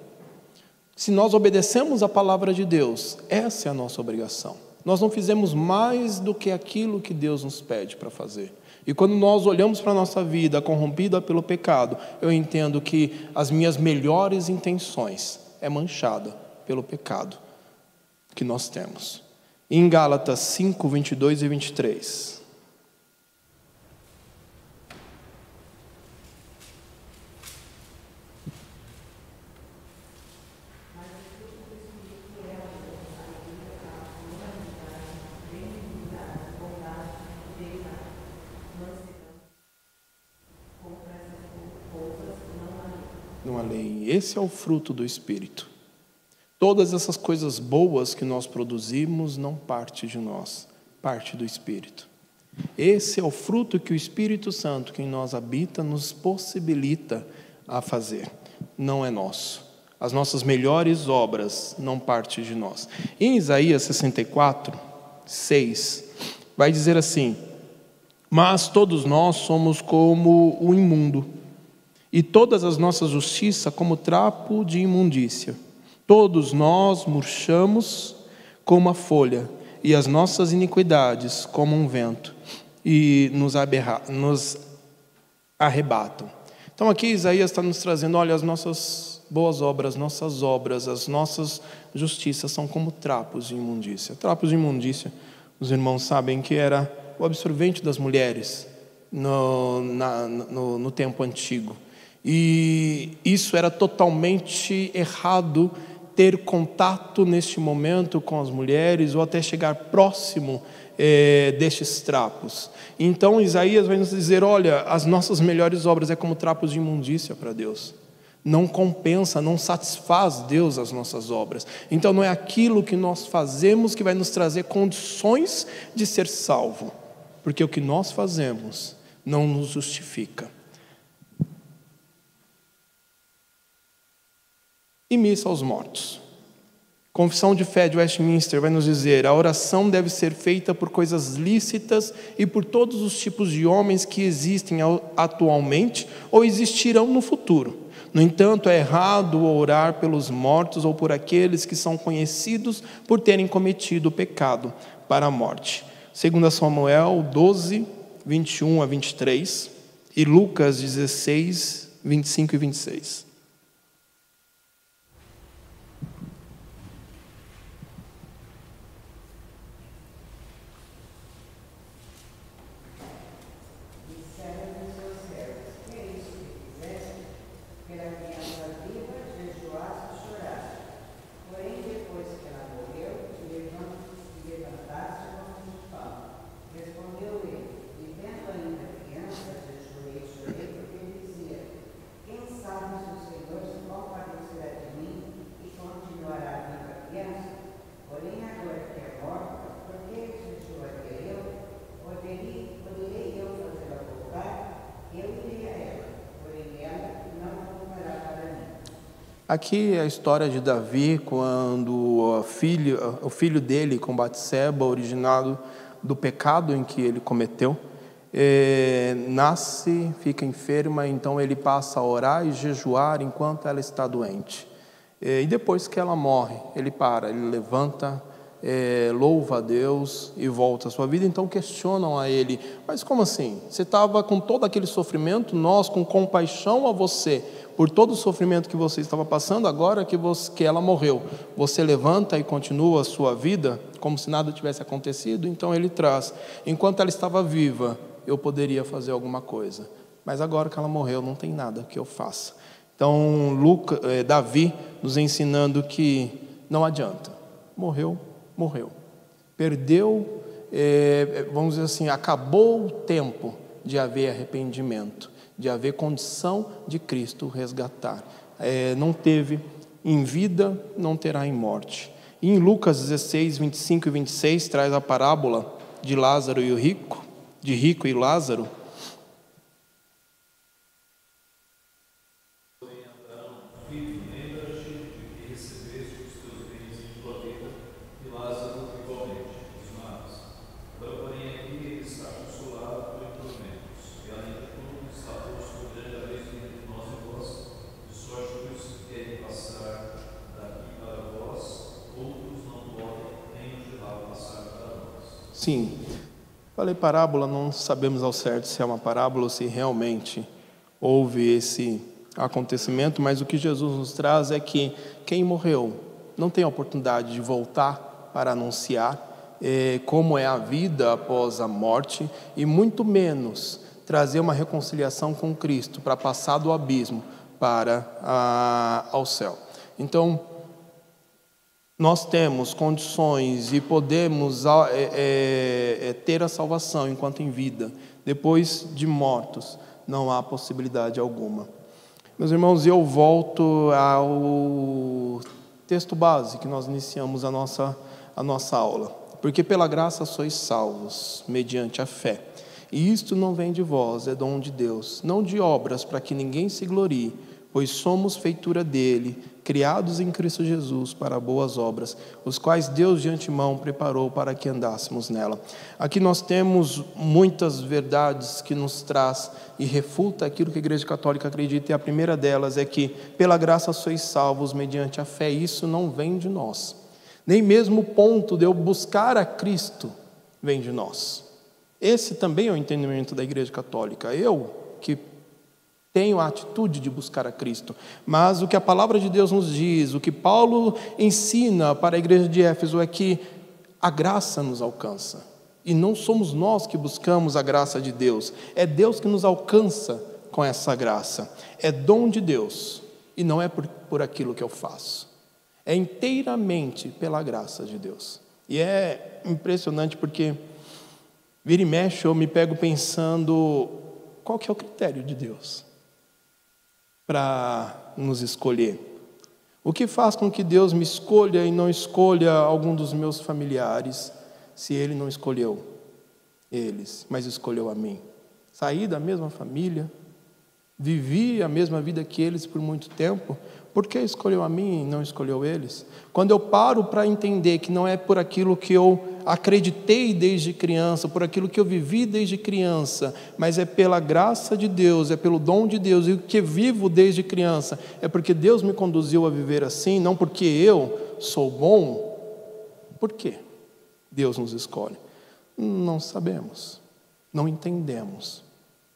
Speaker 1: Se nós obedecemos a palavra de Deus, essa é a nossa obrigação. Nós não fizemos mais do que aquilo que Deus nos pede para fazer. E quando nós olhamos para a nossa vida corrompida pelo pecado, eu entendo que as minhas melhores intenções é manchada pelo pecado que nós temos. Em Gálatas 5, 22 e 23. Não há lei. Esse é o fruto do Espírito. Todas essas coisas boas que nós produzimos não parte de nós, parte do Espírito. Esse é o fruto que o Espírito Santo, que em nós habita, nos possibilita a fazer. Não é nosso. As nossas melhores obras não partem de nós. Em Isaías 64, 6, vai dizer assim: Mas todos nós somos como o imundo, e todas as nossas justiças como trapo de imundícia. Todos nós murchamos como a folha, e as nossas iniquidades como um vento, e nos, aberra, nos arrebatam. Então aqui Isaías está nos trazendo: olha, as nossas boas obras, nossas obras, as nossas justiças são como trapos de imundícia. Trapos de imundícia, os irmãos sabem que era o absorvente das mulheres no, na, no, no tempo antigo. E isso era totalmente errado ter contato neste momento com as mulheres ou até chegar próximo é, destes trapos. Então Isaías vai nos dizer: olha, as nossas melhores obras é como trapos de imundícia para Deus. Não compensa, não satisfaz Deus as nossas obras. Então não é aquilo que nós fazemos que vai nos trazer condições de ser salvo, porque o que nós fazemos não nos justifica. E missa aos mortos. Confissão de Fé de Westminster vai nos dizer: a oração deve ser feita por coisas lícitas e por todos os tipos de homens que existem atualmente ou existirão no futuro. No entanto, é errado orar pelos mortos ou por aqueles que são conhecidos por terem cometido o pecado para a morte. Segundo Samuel 12, 21 a 23 e Lucas 16, 25 e 26. Aqui é a história de Davi, quando o filho, o filho dele com Batseba, originado do pecado em que ele cometeu, é, nasce, fica enferma, então ele passa a orar e jejuar enquanto ela está doente. É, e depois que ela morre, ele para, ele levanta, é, louva a Deus e volta à sua vida. Então questionam a ele: Mas como assim? Você estava com todo aquele sofrimento, nós com compaixão a você, por todo o sofrimento que você estava passando, agora que, você, que ela morreu, você levanta e continua a sua vida como se nada tivesse acontecido? Então ele traz: Enquanto ela estava viva, eu poderia fazer alguma coisa, mas agora que ela morreu, não tem nada que eu faça. Então, Luca, eh, Davi nos ensinando que não adianta, morreu, morreu. Perdeu, é, vamos dizer assim, acabou o tempo de haver arrependimento, de haver condição de Cristo resgatar. É, não teve em vida, não terá em morte. E em Lucas 16, 25 e 26, traz a parábola de Lázaro e o rico, de rico e Lázaro, Sim. Falei parábola, não sabemos ao certo se é uma parábola ou se realmente houve esse acontecimento, mas o que Jesus nos traz é que quem morreu não tem a oportunidade de voltar para anunciar eh, como é a vida após a morte e muito menos trazer uma reconciliação com Cristo para passar do abismo para a, ao céu. Então, nós temos condições e podemos é, é, é, ter a salvação enquanto em vida. Depois de mortos, não há possibilidade alguma. Meus irmãos, eu volto ao texto base que nós iniciamos a nossa, a nossa aula. Porque pela graça sois salvos, mediante a fé. E isto não vem de vós, é dom de Deus, não de obras para que ninguém se glorie, pois somos feitura dele, criados em Cristo Jesus para boas obras, os quais Deus de antemão preparou para que andássemos nela. Aqui nós temos muitas verdades que nos traz e refuta aquilo que a Igreja Católica acredita, e a primeira delas é que pela graça sois salvos mediante a fé. Isso não vem de nós. Nem mesmo o ponto de eu buscar a Cristo vem de nós. Esse também é o entendimento da Igreja Católica. Eu, que tenho a atitude de buscar a Cristo, mas o que a palavra de Deus nos diz, o que Paulo ensina para a igreja de Éfeso é que a graça nos alcança. E não somos nós que buscamos a graça de Deus, é Deus que nos alcança com essa graça. É dom de Deus e não é por, por aquilo que eu faço. É inteiramente pela graça de Deus. E é impressionante porque Vira e mexe, eu me pego pensando qual que é o critério de Deus para nos escolher. O que faz com que Deus me escolha e não escolha algum dos meus familiares, se Ele não escolheu eles, mas escolheu a mim? Saí da mesma família, vivi a mesma vida que eles por muito tempo, por que escolheu a mim e não escolheu eles? Quando eu paro para entender que não é por aquilo que eu acreditei desde criança, por aquilo que eu vivi desde criança, mas é pela graça de Deus, é pelo dom de Deus, e o que vivo desde criança é porque Deus me conduziu a viver assim, não porque eu sou bom. Por quê? Deus nos escolhe. Não sabemos, não entendemos,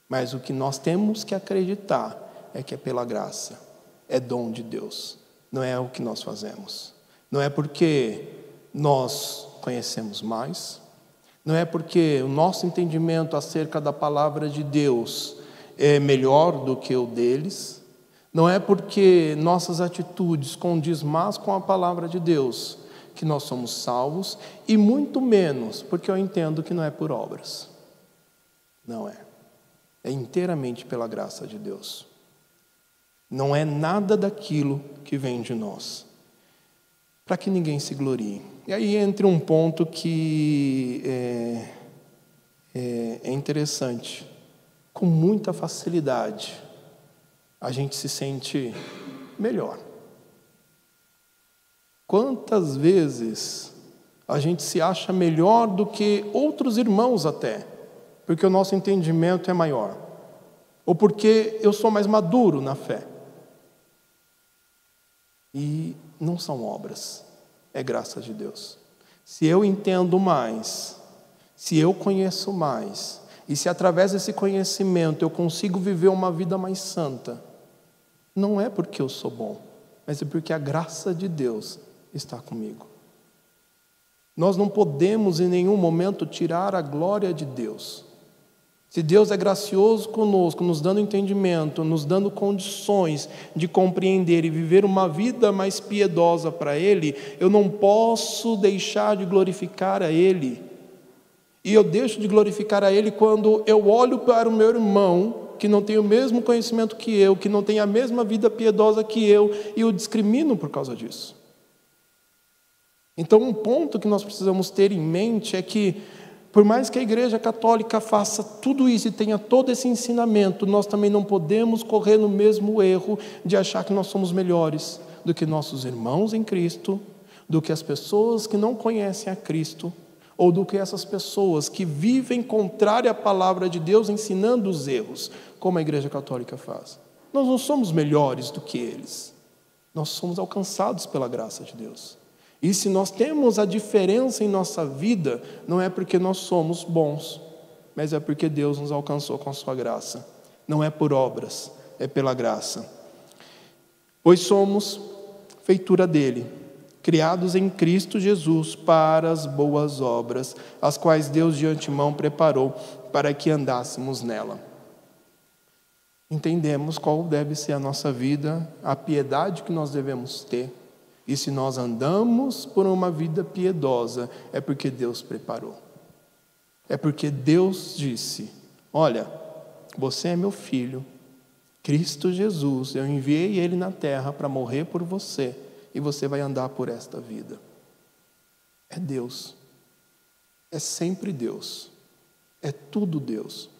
Speaker 1: mas o que nós temos que acreditar é que é pela graça é dom de Deus, não é o que nós fazemos. Não é porque nós conhecemos mais, não é porque o nosso entendimento acerca da palavra de Deus é melhor do que o deles, não é porque nossas atitudes condiz mais com a palavra de Deus que nós somos salvos, e muito menos porque eu entendo que não é por obras. Não é. É inteiramente pela graça de Deus. Não é nada daquilo que vem de nós. Para que ninguém se glorie. E aí entra um ponto que é, é, é interessante. Com muita facilidade, a gente se sente melhor. Quantas vezes a gente se acha melhor do que outros irmãos até, porque o nosso entendimento é maior, ou porque eu sou mais maduro na fé. E não são obras, é graça de Deus. Se eu entendo mais, se eu conheço mais, e se através desse conhecimento eu consigo viver uma vida mais santa, não é porque eu sou bom, mas é porque a graça de Deus está comigo. Nós não podemos em nenhum momento tirar a glória de Deus. Se Deus é gracioso conosco, nos dando entendimento, nos dando condições de compreender e viver uma vida mais piedosa para Ele, eu não posso deixar de glorificar a Ele. E eu deixo de glorificar a Ele quando eu olho para o meu irmão, que não tem o mesmo conhecimento que eu, que não tem a mesma vida piedosa que eu, e o discrimino por causa disso. Então, um ponto que nós precisamos ter em mente é que por mais que a Igreja Católica faça tudo isso e tenha todo esse ensinamento, nós também não podemos correr no mesmo erro de achar que nós somos melhores do que nossos irmãos em Cristo, do que as pessoas que não conhecem a Cristo, ou do que essas pessoas que vivem contrária à palavra de Deus ensinando os erros, como a Igreja Católica faz. Nós não somos melhores do que eles, nós somos alcançados pela graça de Deus. E se nós temos a diferença em nossa vida, não é porque nós somos bons, mas é porque Deus nos alcançou com a sua graça. Não é por obras, é pela graça. Pois somos feitura dele, criados em Cristo Jesus para as boas obras, as quais Deus de antemão preparou para que andássemos nela. Entendemos qual deve ser a nossa vida, a piedade que nós devemos ter. E se nós andamos por uma vida piedosa, é porque Deus preparou. É porque Deus disse: Olha, você é meu filho, Cristo Jesus, eu enviei ele na terra para morrer por você e você vai andar por esta vida. É Deus. É sempre Deus. É tudo Deus.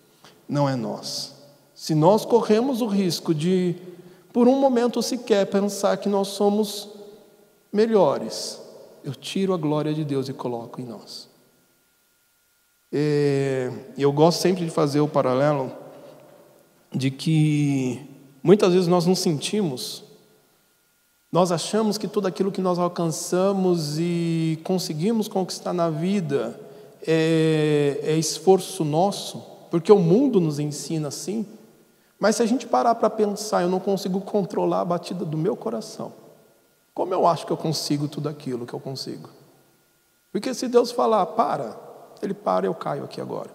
Speaker 1: Não é nós. Se nós corremos o risco de, por um momento sequer, pensar que nós somos melhores, eu tiro a glória de Deus e coloco em nós. É, eu gosto sempre de fazer o paralelo de que muitas vezes nós nos sentimos nós achamos que tudo aquilo que nós alcançamos e conseguimos conquistar na vida é, é esforço nosso, porque o mundo nos ensina assim. Mas se a gente parar para pensar, eu não consigo controlar a batida do meu coração. Como eu acho que eu consigo tudo aquilo que eu consigo? Porque se Deus falar, para, Ele para, eu caio aqui agora.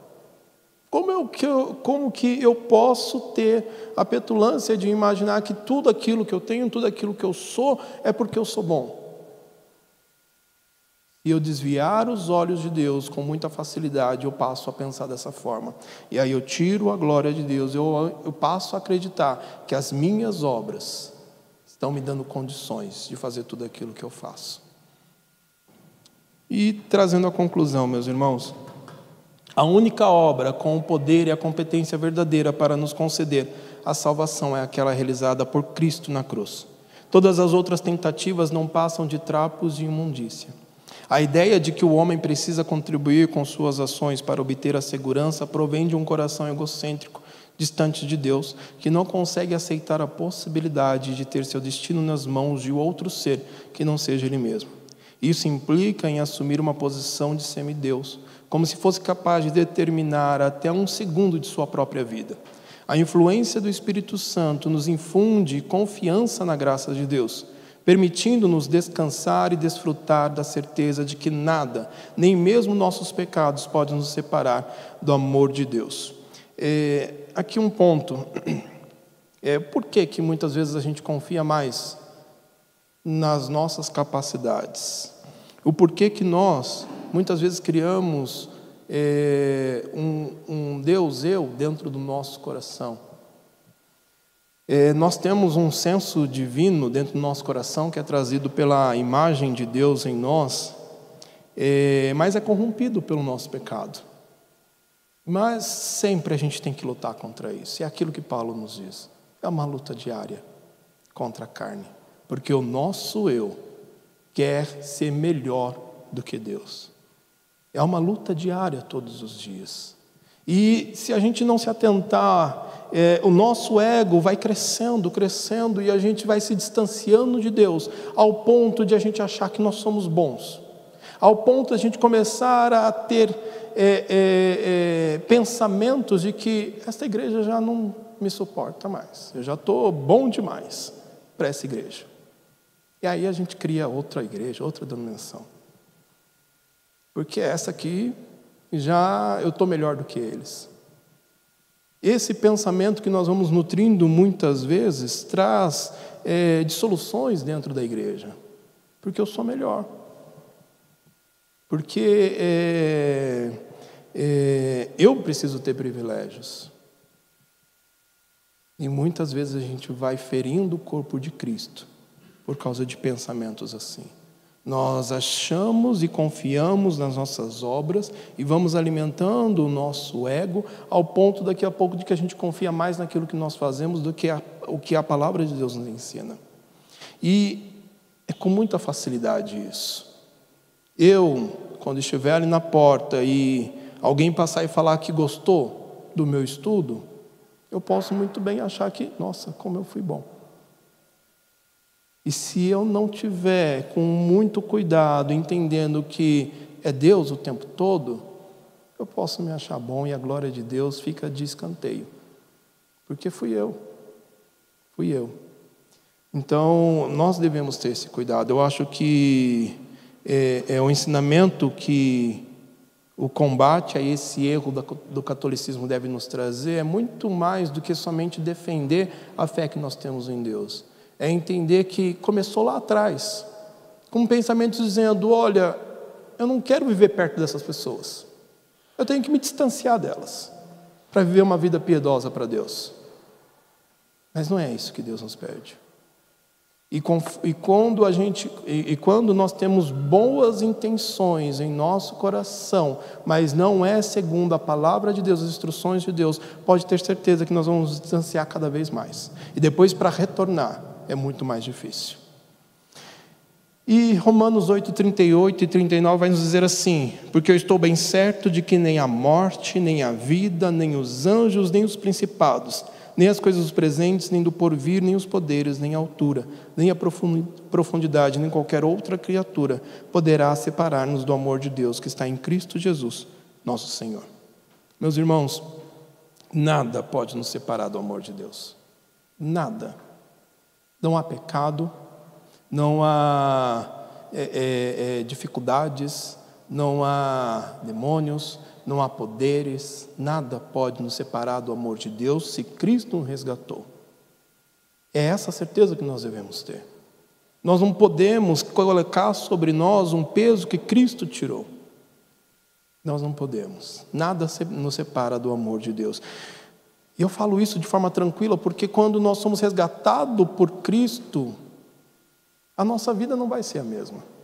Speaker 1: Como, eu, que eu, como que eu posso ter a petulância de imaginar que tudo aquilo que eu tenho, tudo aquilo que eu sou, é porque eu sou bom? E eu desviar os olhos de Deus com muita facilidade, eu passo a pensar dessa forma. E aí eu tiro a glória de Deus, eu, eu passo a acreditar que as minhas obras estão me dando condições de fazer tudo aquilo que eu faço. E trazendo a conclusão, meus irmãos, a única obra com o poder e a competência verdadeira para nos conceder a salvação é aquela realizada por Cristo na cruz. Todas as outras tentativas não passam de trapos de imundícia. A ideia de que o homem precisa contribuir com suas ações para obter a segurança provém de um coração egocêntrico, distante de Deus, que não consegue aceitar a possibilidade de ter seu destino nas mãos de outro ser que não seja ele mesmo. Isso implica em assumir uma posição de semideus, como se fosse capaz de determinar até um segundo de sua própria vida. A influência do Espírito Santo nos infunde confiança na graça de Deus, permitindo-nos descansar e desfrutar da certeza de que nada, nem mesmo nossos pecados, podem nos separar do amor de Deus. É, aqui um ponto. É, por que, que muitas vezes a gente confia mais nas nossas capacidades? O porquê que nós Muitas vezes criamos é, um, um, Deus eu dentro do nosso coração. É, nós temos um senso divino dentro do nosso coração que é trazido pela imagem de Deus em nós, é, mas é corrompido pelo nosso pecado. Mas sempre a gente tem que lutar contra isso. É aquilo que Paulo nos diz. É uma luta diária contra a carne, porque o nosso eu quer ser melhor do que Deus. É uma luta diária todos os dias. E se a gente não se atentar, é, o nosso ego vai crescendo, crescendo, e a gente vai se distanciando de Deus, ao ponto de a gente achar que nós somos bons, ao ponto de a gente começar a ter é, é pensamentos de que esta igreja já não me suporta mais, eu já estou bom demais para essa igreja. E aí a gente cria outra igreja, outra denominação porque essa aqui já eu estou melhor do que eles. Esse pensamento que nós vamos nutrindo muitas vezes traz é, dissoluções dentro da igreja, porque eu sou melhor. Porque é, é, eu preciso ter privilégios. E muitas vezes a gente vai ferindo o corpo de Cristo por causa de pensamentos assim. Nós achamos e confiamos nas nossas obras e vamos alimentando o nosso ego ao ponto daqui a pouco de que a gente confia mais naquilo que nós fazemos do que a, o que a palavra de Deus nos ensina. E é com muita facilidade isso. Eu, quando estiver ali na porta e alguém passar e falar que gostou do meu estudo, eu posso muito bem achar que, nossa, como eu fui bom. E se eu não tiver com muito cuidado, entendendo que é Deus o tempo todo, eu posso me achar bom e a glória de Deus fica de escanteio. Porque fui eu. Fui eu. Então, nós devemos ter esse cuidado. Eu acho que é, é o ensinamento que o combate a esse erro do catolicismo deve nos trazer é muito mais do que somente defender a fé que nós temos em Deus. É entender que começou lá atrás, com pensamentos dizendo: olha, eu não quero viver perto dessas pessoas, eu tenho que me distanciar delas para viver uma vida piedosa para Deus. Mas não é isso que Deus nos pede. E, e, quando a gente, e, e, quando nós temos boas intenções em nosso coração, mas não é segundo a palavra de Deus, as instruções de Deus, pode ter certeza que nós vamos nos distanciar cada vez mais. E depois para retornar é muito mais difícil. E Romanos 8, 38 e 39 vai nos dizer assim: Porque eu estou bem certo de que nem a morte, nem a vida, nem os anjos, nem os principados, nem as coisas presentes, nem do porvir, nem os poderes, nem a altura, nem a profundidade, nem qualquer outra criatura poderá separar-nos do amor de Deus que está em Cristo Jesus, nosso Senhor. Meus irmãos, nada pode nos separar do amor de Deus. Nada. Não há pecado, não há é, é, é, dificuldades, não há demônios, não há poderes, nada pode nos separar do amor de Deus se Cristo nos resgatou. É essa certeza que nós devemos ter. Nós não podemos colocar sobre nós um peso que Cristo tirou. Nós não podemos. Nada nos separa do amor de Deus. E eu falo isso de forma tranquila porque quando nós somos resgatados por Cristo, a nossa vida não vai ser a mesma.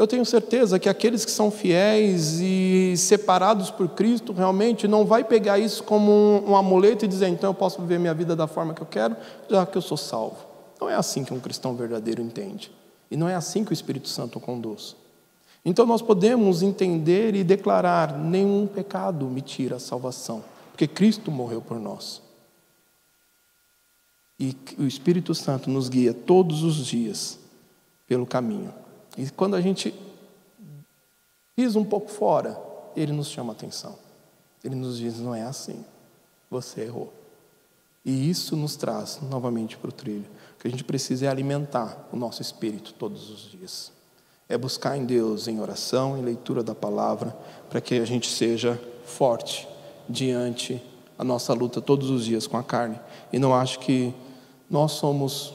Speaker 1: Eu tenho certeza que aqueles que são fiéis e separados por Cristo realmente não vai pegar isso como um, um, amuleto e dizer, então eu posso viver minha vida da forma que eu quero, já que eu sou salvo. Não é assim que um cristão verdadeiro entende. E não é assim que o Espírito Santo conduz. Então nós podemos entender e declarar: nenhum pecado me tira a salvação, porque Cristo morreu por nós. E o Espírito Santo nos guia todos os dias pelo caminho. E quando a gente pisa um pouco fora, ele nos chama a atenção. Ele nos diz: não é assim, você errou. E isso nos traz novamente para o trilho. O que a gente precisa é alimentar o nosso espírito todos os dias. É buscar em Deus, em oração, em leitura da palavra, para que a gente seja forte diante a nossa luta todos os dias com a carne. E não acho que nós somos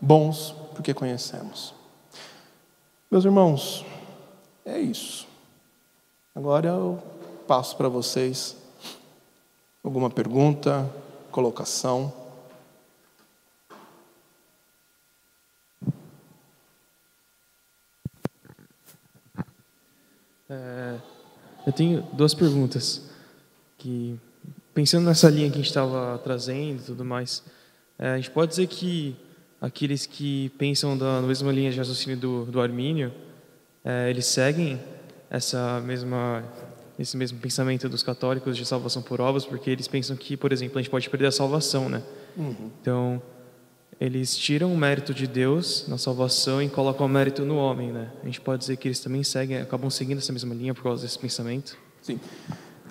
Speaker 1: bons porque conhecemos. Meus irmãos, é isso. Agora eu passo para vocês alguma pergunta, colocação.
Speaker 2: É, eu tenho duas perguntas que pensando nessa linha que a gente estava trazendo e tudo mais, é, a gente pode dizer que aqueles que pensam da mesma linha de raciocínio do, do Armínio, é, eles seguem essa mesma esse mesmo pensamento dos católicos de salvação por obras, porque eles pensam que, por exemplo, a gente pode perder a salvação, né? Uhum. Então, eles tiram o mérito de Deus na salvação e colocam o mérito no homem, né? A gente pode dizer que eles também seguem, acabam seguindo essa mesma linha por causa desse pensamento.
Speaker 1: Sim.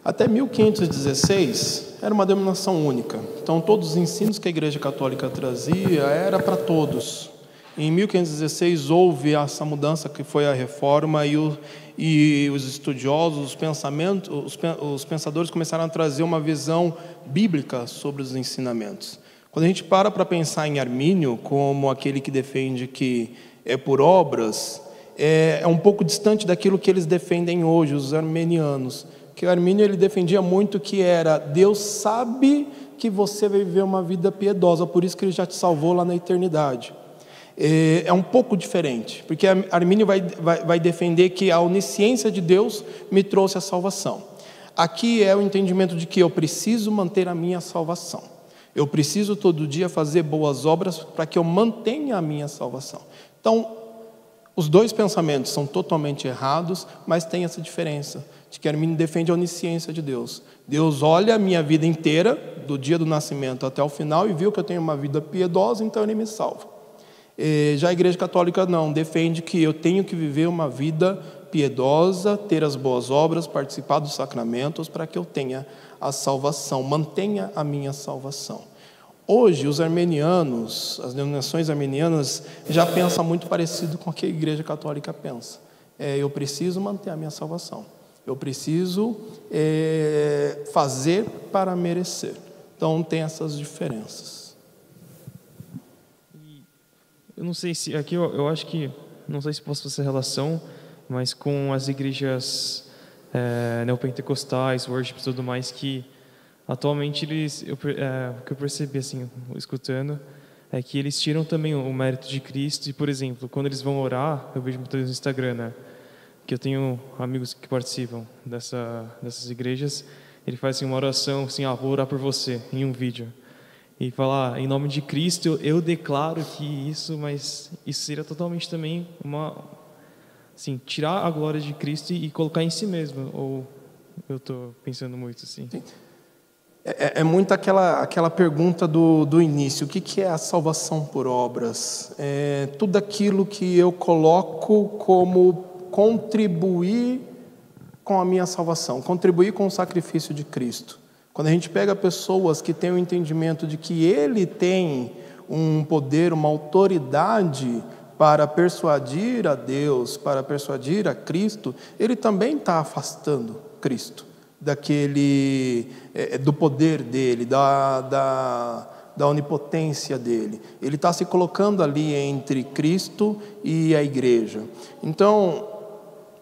Speaker 1: Até 1516 era uma denominação única. Então todos os ensinos que a Igreja Católica trazia era para todos. Em 1516 houve essa mudança que foi a reforma e, o, e os estudiosos, os pensamentos, os, os pensadores começaram a trazer uma visão bíblica sobre os ensinamentos. Quando a gente para para pensar em Armínio como aquele que defende que é por obras, é, é um pouco distante daquilo que eles defendem hoje, os armenianos que o Armínio ele defendia muito que era Deus sabe que você vai viver uma vida piedosa, por isso que ele já te salvou lá na eternidade. É, é um pouco diferente, porque Armínio vai, vai, vai defender que a onisciência de Deus me trouxe a salvação. Aqui é o entendimento de que eu preciso manter a minha salvação. Eu preciso todo dia fazer boas obras para que eu mantenha a minha salvação. Então, os dois pensamentos são totalmente errados, mas tem essa diferença de que Arminio defende a onisciência de Deus. Deus olha a minha vida inteira, do dia do nascimento até o final, e viu que eu tenho uma vida piedosa, então ele me salva. Já a Igreja Católica não, defende que eu tenho que viver uma vida piedosa, ter as boas obras, participar dos sacramentos, para que eu tenha a salvação, mantenha a minha salvação. Hoje, os armenianos, as denominações armenianas, já pensam muito parecido com o que a Igreja Católica pensa. É, eu preciso manter a minha salvação. Eu preciso é, fazer para merecer. Então, tem essas diferenças.
Speaker 2: Eu não sei se. Aqui eu, eu acho que. Não sei se posso fazer relação, mas com as igrejas é, neopentecostais, worship e tudo mais, que atualmente eles. Eu, é, o que eu percebi, assim, escutando, é que eles tiram também o mérito de Cristo. E, por exemplo, quando eles vão orar, eu vejo muitas vezes no Instagram, né? Que eu tenho amigos que participam dessa, dessas igrejas. Ele faz assim, uma oração, assim, ah, vou orar por você, em um vídeo e falar em nome de Cristo eu, declaro que isso, mas isso seria totalmente também uma assim, tirar a glória de Cristo e, e colocar em si mesmo, ou eu estou pensando muito assim?
Speaker 1: É, é, é, muito aquela, aquela pergunta do, do início: o que, que é a salvação por obras? É tudo aquilo que eu coloco como contribuir com a minha salvação, contribuir com o sacrifício de Cristo. Quando a gente pega pessoas que têm o entendimento de que Ele tem um poder, uma autoridade para persuadir a Deus, para persuadir a Cristo, ele também está afastando Cristo daquele é, do poder dele, da, da, da onipotência dele. Ele está se colocando ali entre Cristo e a igreja. Então,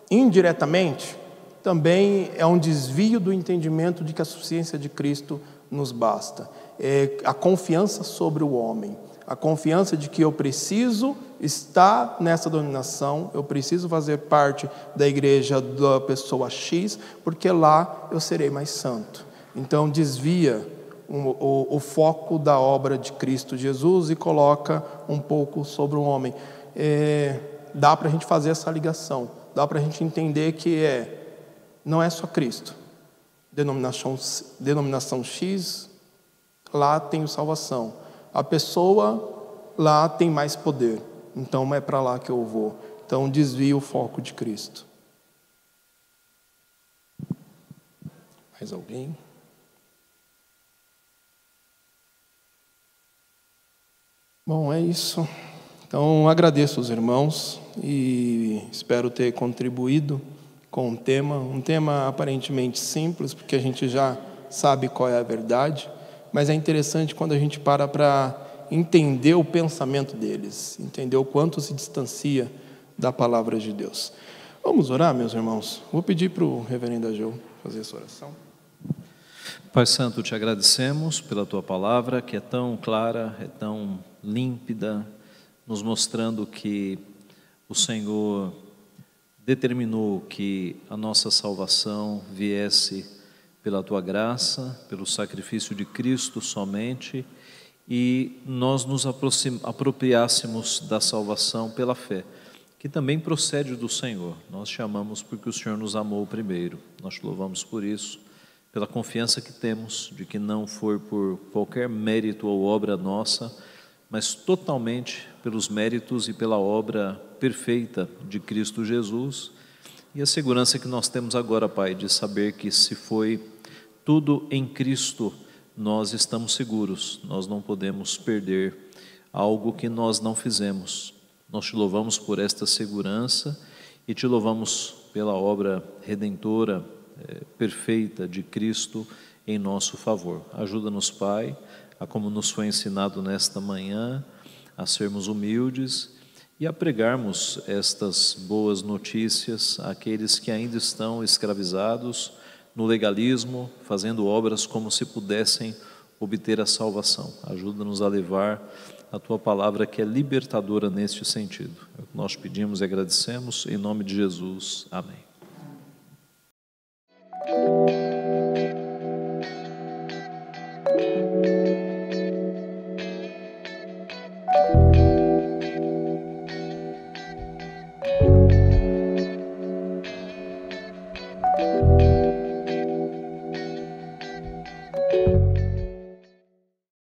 Speaker 1: indiretamente, também é um desvio do entendimento de que a suficiência de Cristo nos basta. É a confiança sobre o homem a confiança de que eu preciso estar nessa dominação, eu preciso fazer parte da igreja da pessoa X, porque lá eu serei mais santo. Então desvia o, o, o foco da obra de Cristo Jesus e coloca um pouco sobre o homem. É, dá para a gente fazer essa ligação, dá para a gente entender que é não é só Cristo. Denominação, denominação X, lá tem salvação a pessoa lá tem mais poder, então é para lá que eu vou. Então desvia o foco de Cristo. Mais alguém? Bom, é isso. Então agradeço os irmãos e espero ter contribuído com o tema, um tema aparentemente simples, porque a gente já sabe qual é a verdade mas é interessante quando a gente para para entender o pensamento deles, entender o quanto se distancia da palavra de Deus. Vamos orar, meus irmãos? Vou pedir para o reverendo Ageu fazer essa oração.
Speaker 3: Pai Santo, te agradecemos pela tua palavra que é tão clara, é tão límpida, nos mostrando que o Senhor determinou que a nossa salvação viesse pela tua graça, pelo sacrifício de Cristo somente, e nós nos apropriássemos da salvação pela fé, que também procede do Senhor. Nós te amamos porque o Senhor nos amou primeiro. Nós te louvamos por isso, pela confiança que temos de que não for por qualquer mérito ou obra nossa, mas totalmente pelos méritos e pela obra perfeita de Cristo Jesus e a segurança que nós temos agora, Pai, de saber que se foi tudo em Cristo, nós estamos seguros, nós não podemos perder algo que nós não fizemos. Nós te louvamos por esta segurança e te louvamos pela obra redentora, é, perfeita de Cristo em nosso favor. Ajuda-nos, Pai, a como nos foi ensinado nesta manhã, a sermos humildes e a pregarmos estas boas notícias àqueles que ainda estão escravizados no legalismo, fazendo obras como se pudessem obter a salvação. Ajuda-nos a levar a tua palavra que é libertadora neste sentido. É o que nós pedimos e agradecemos em nome de Jesus. Amém.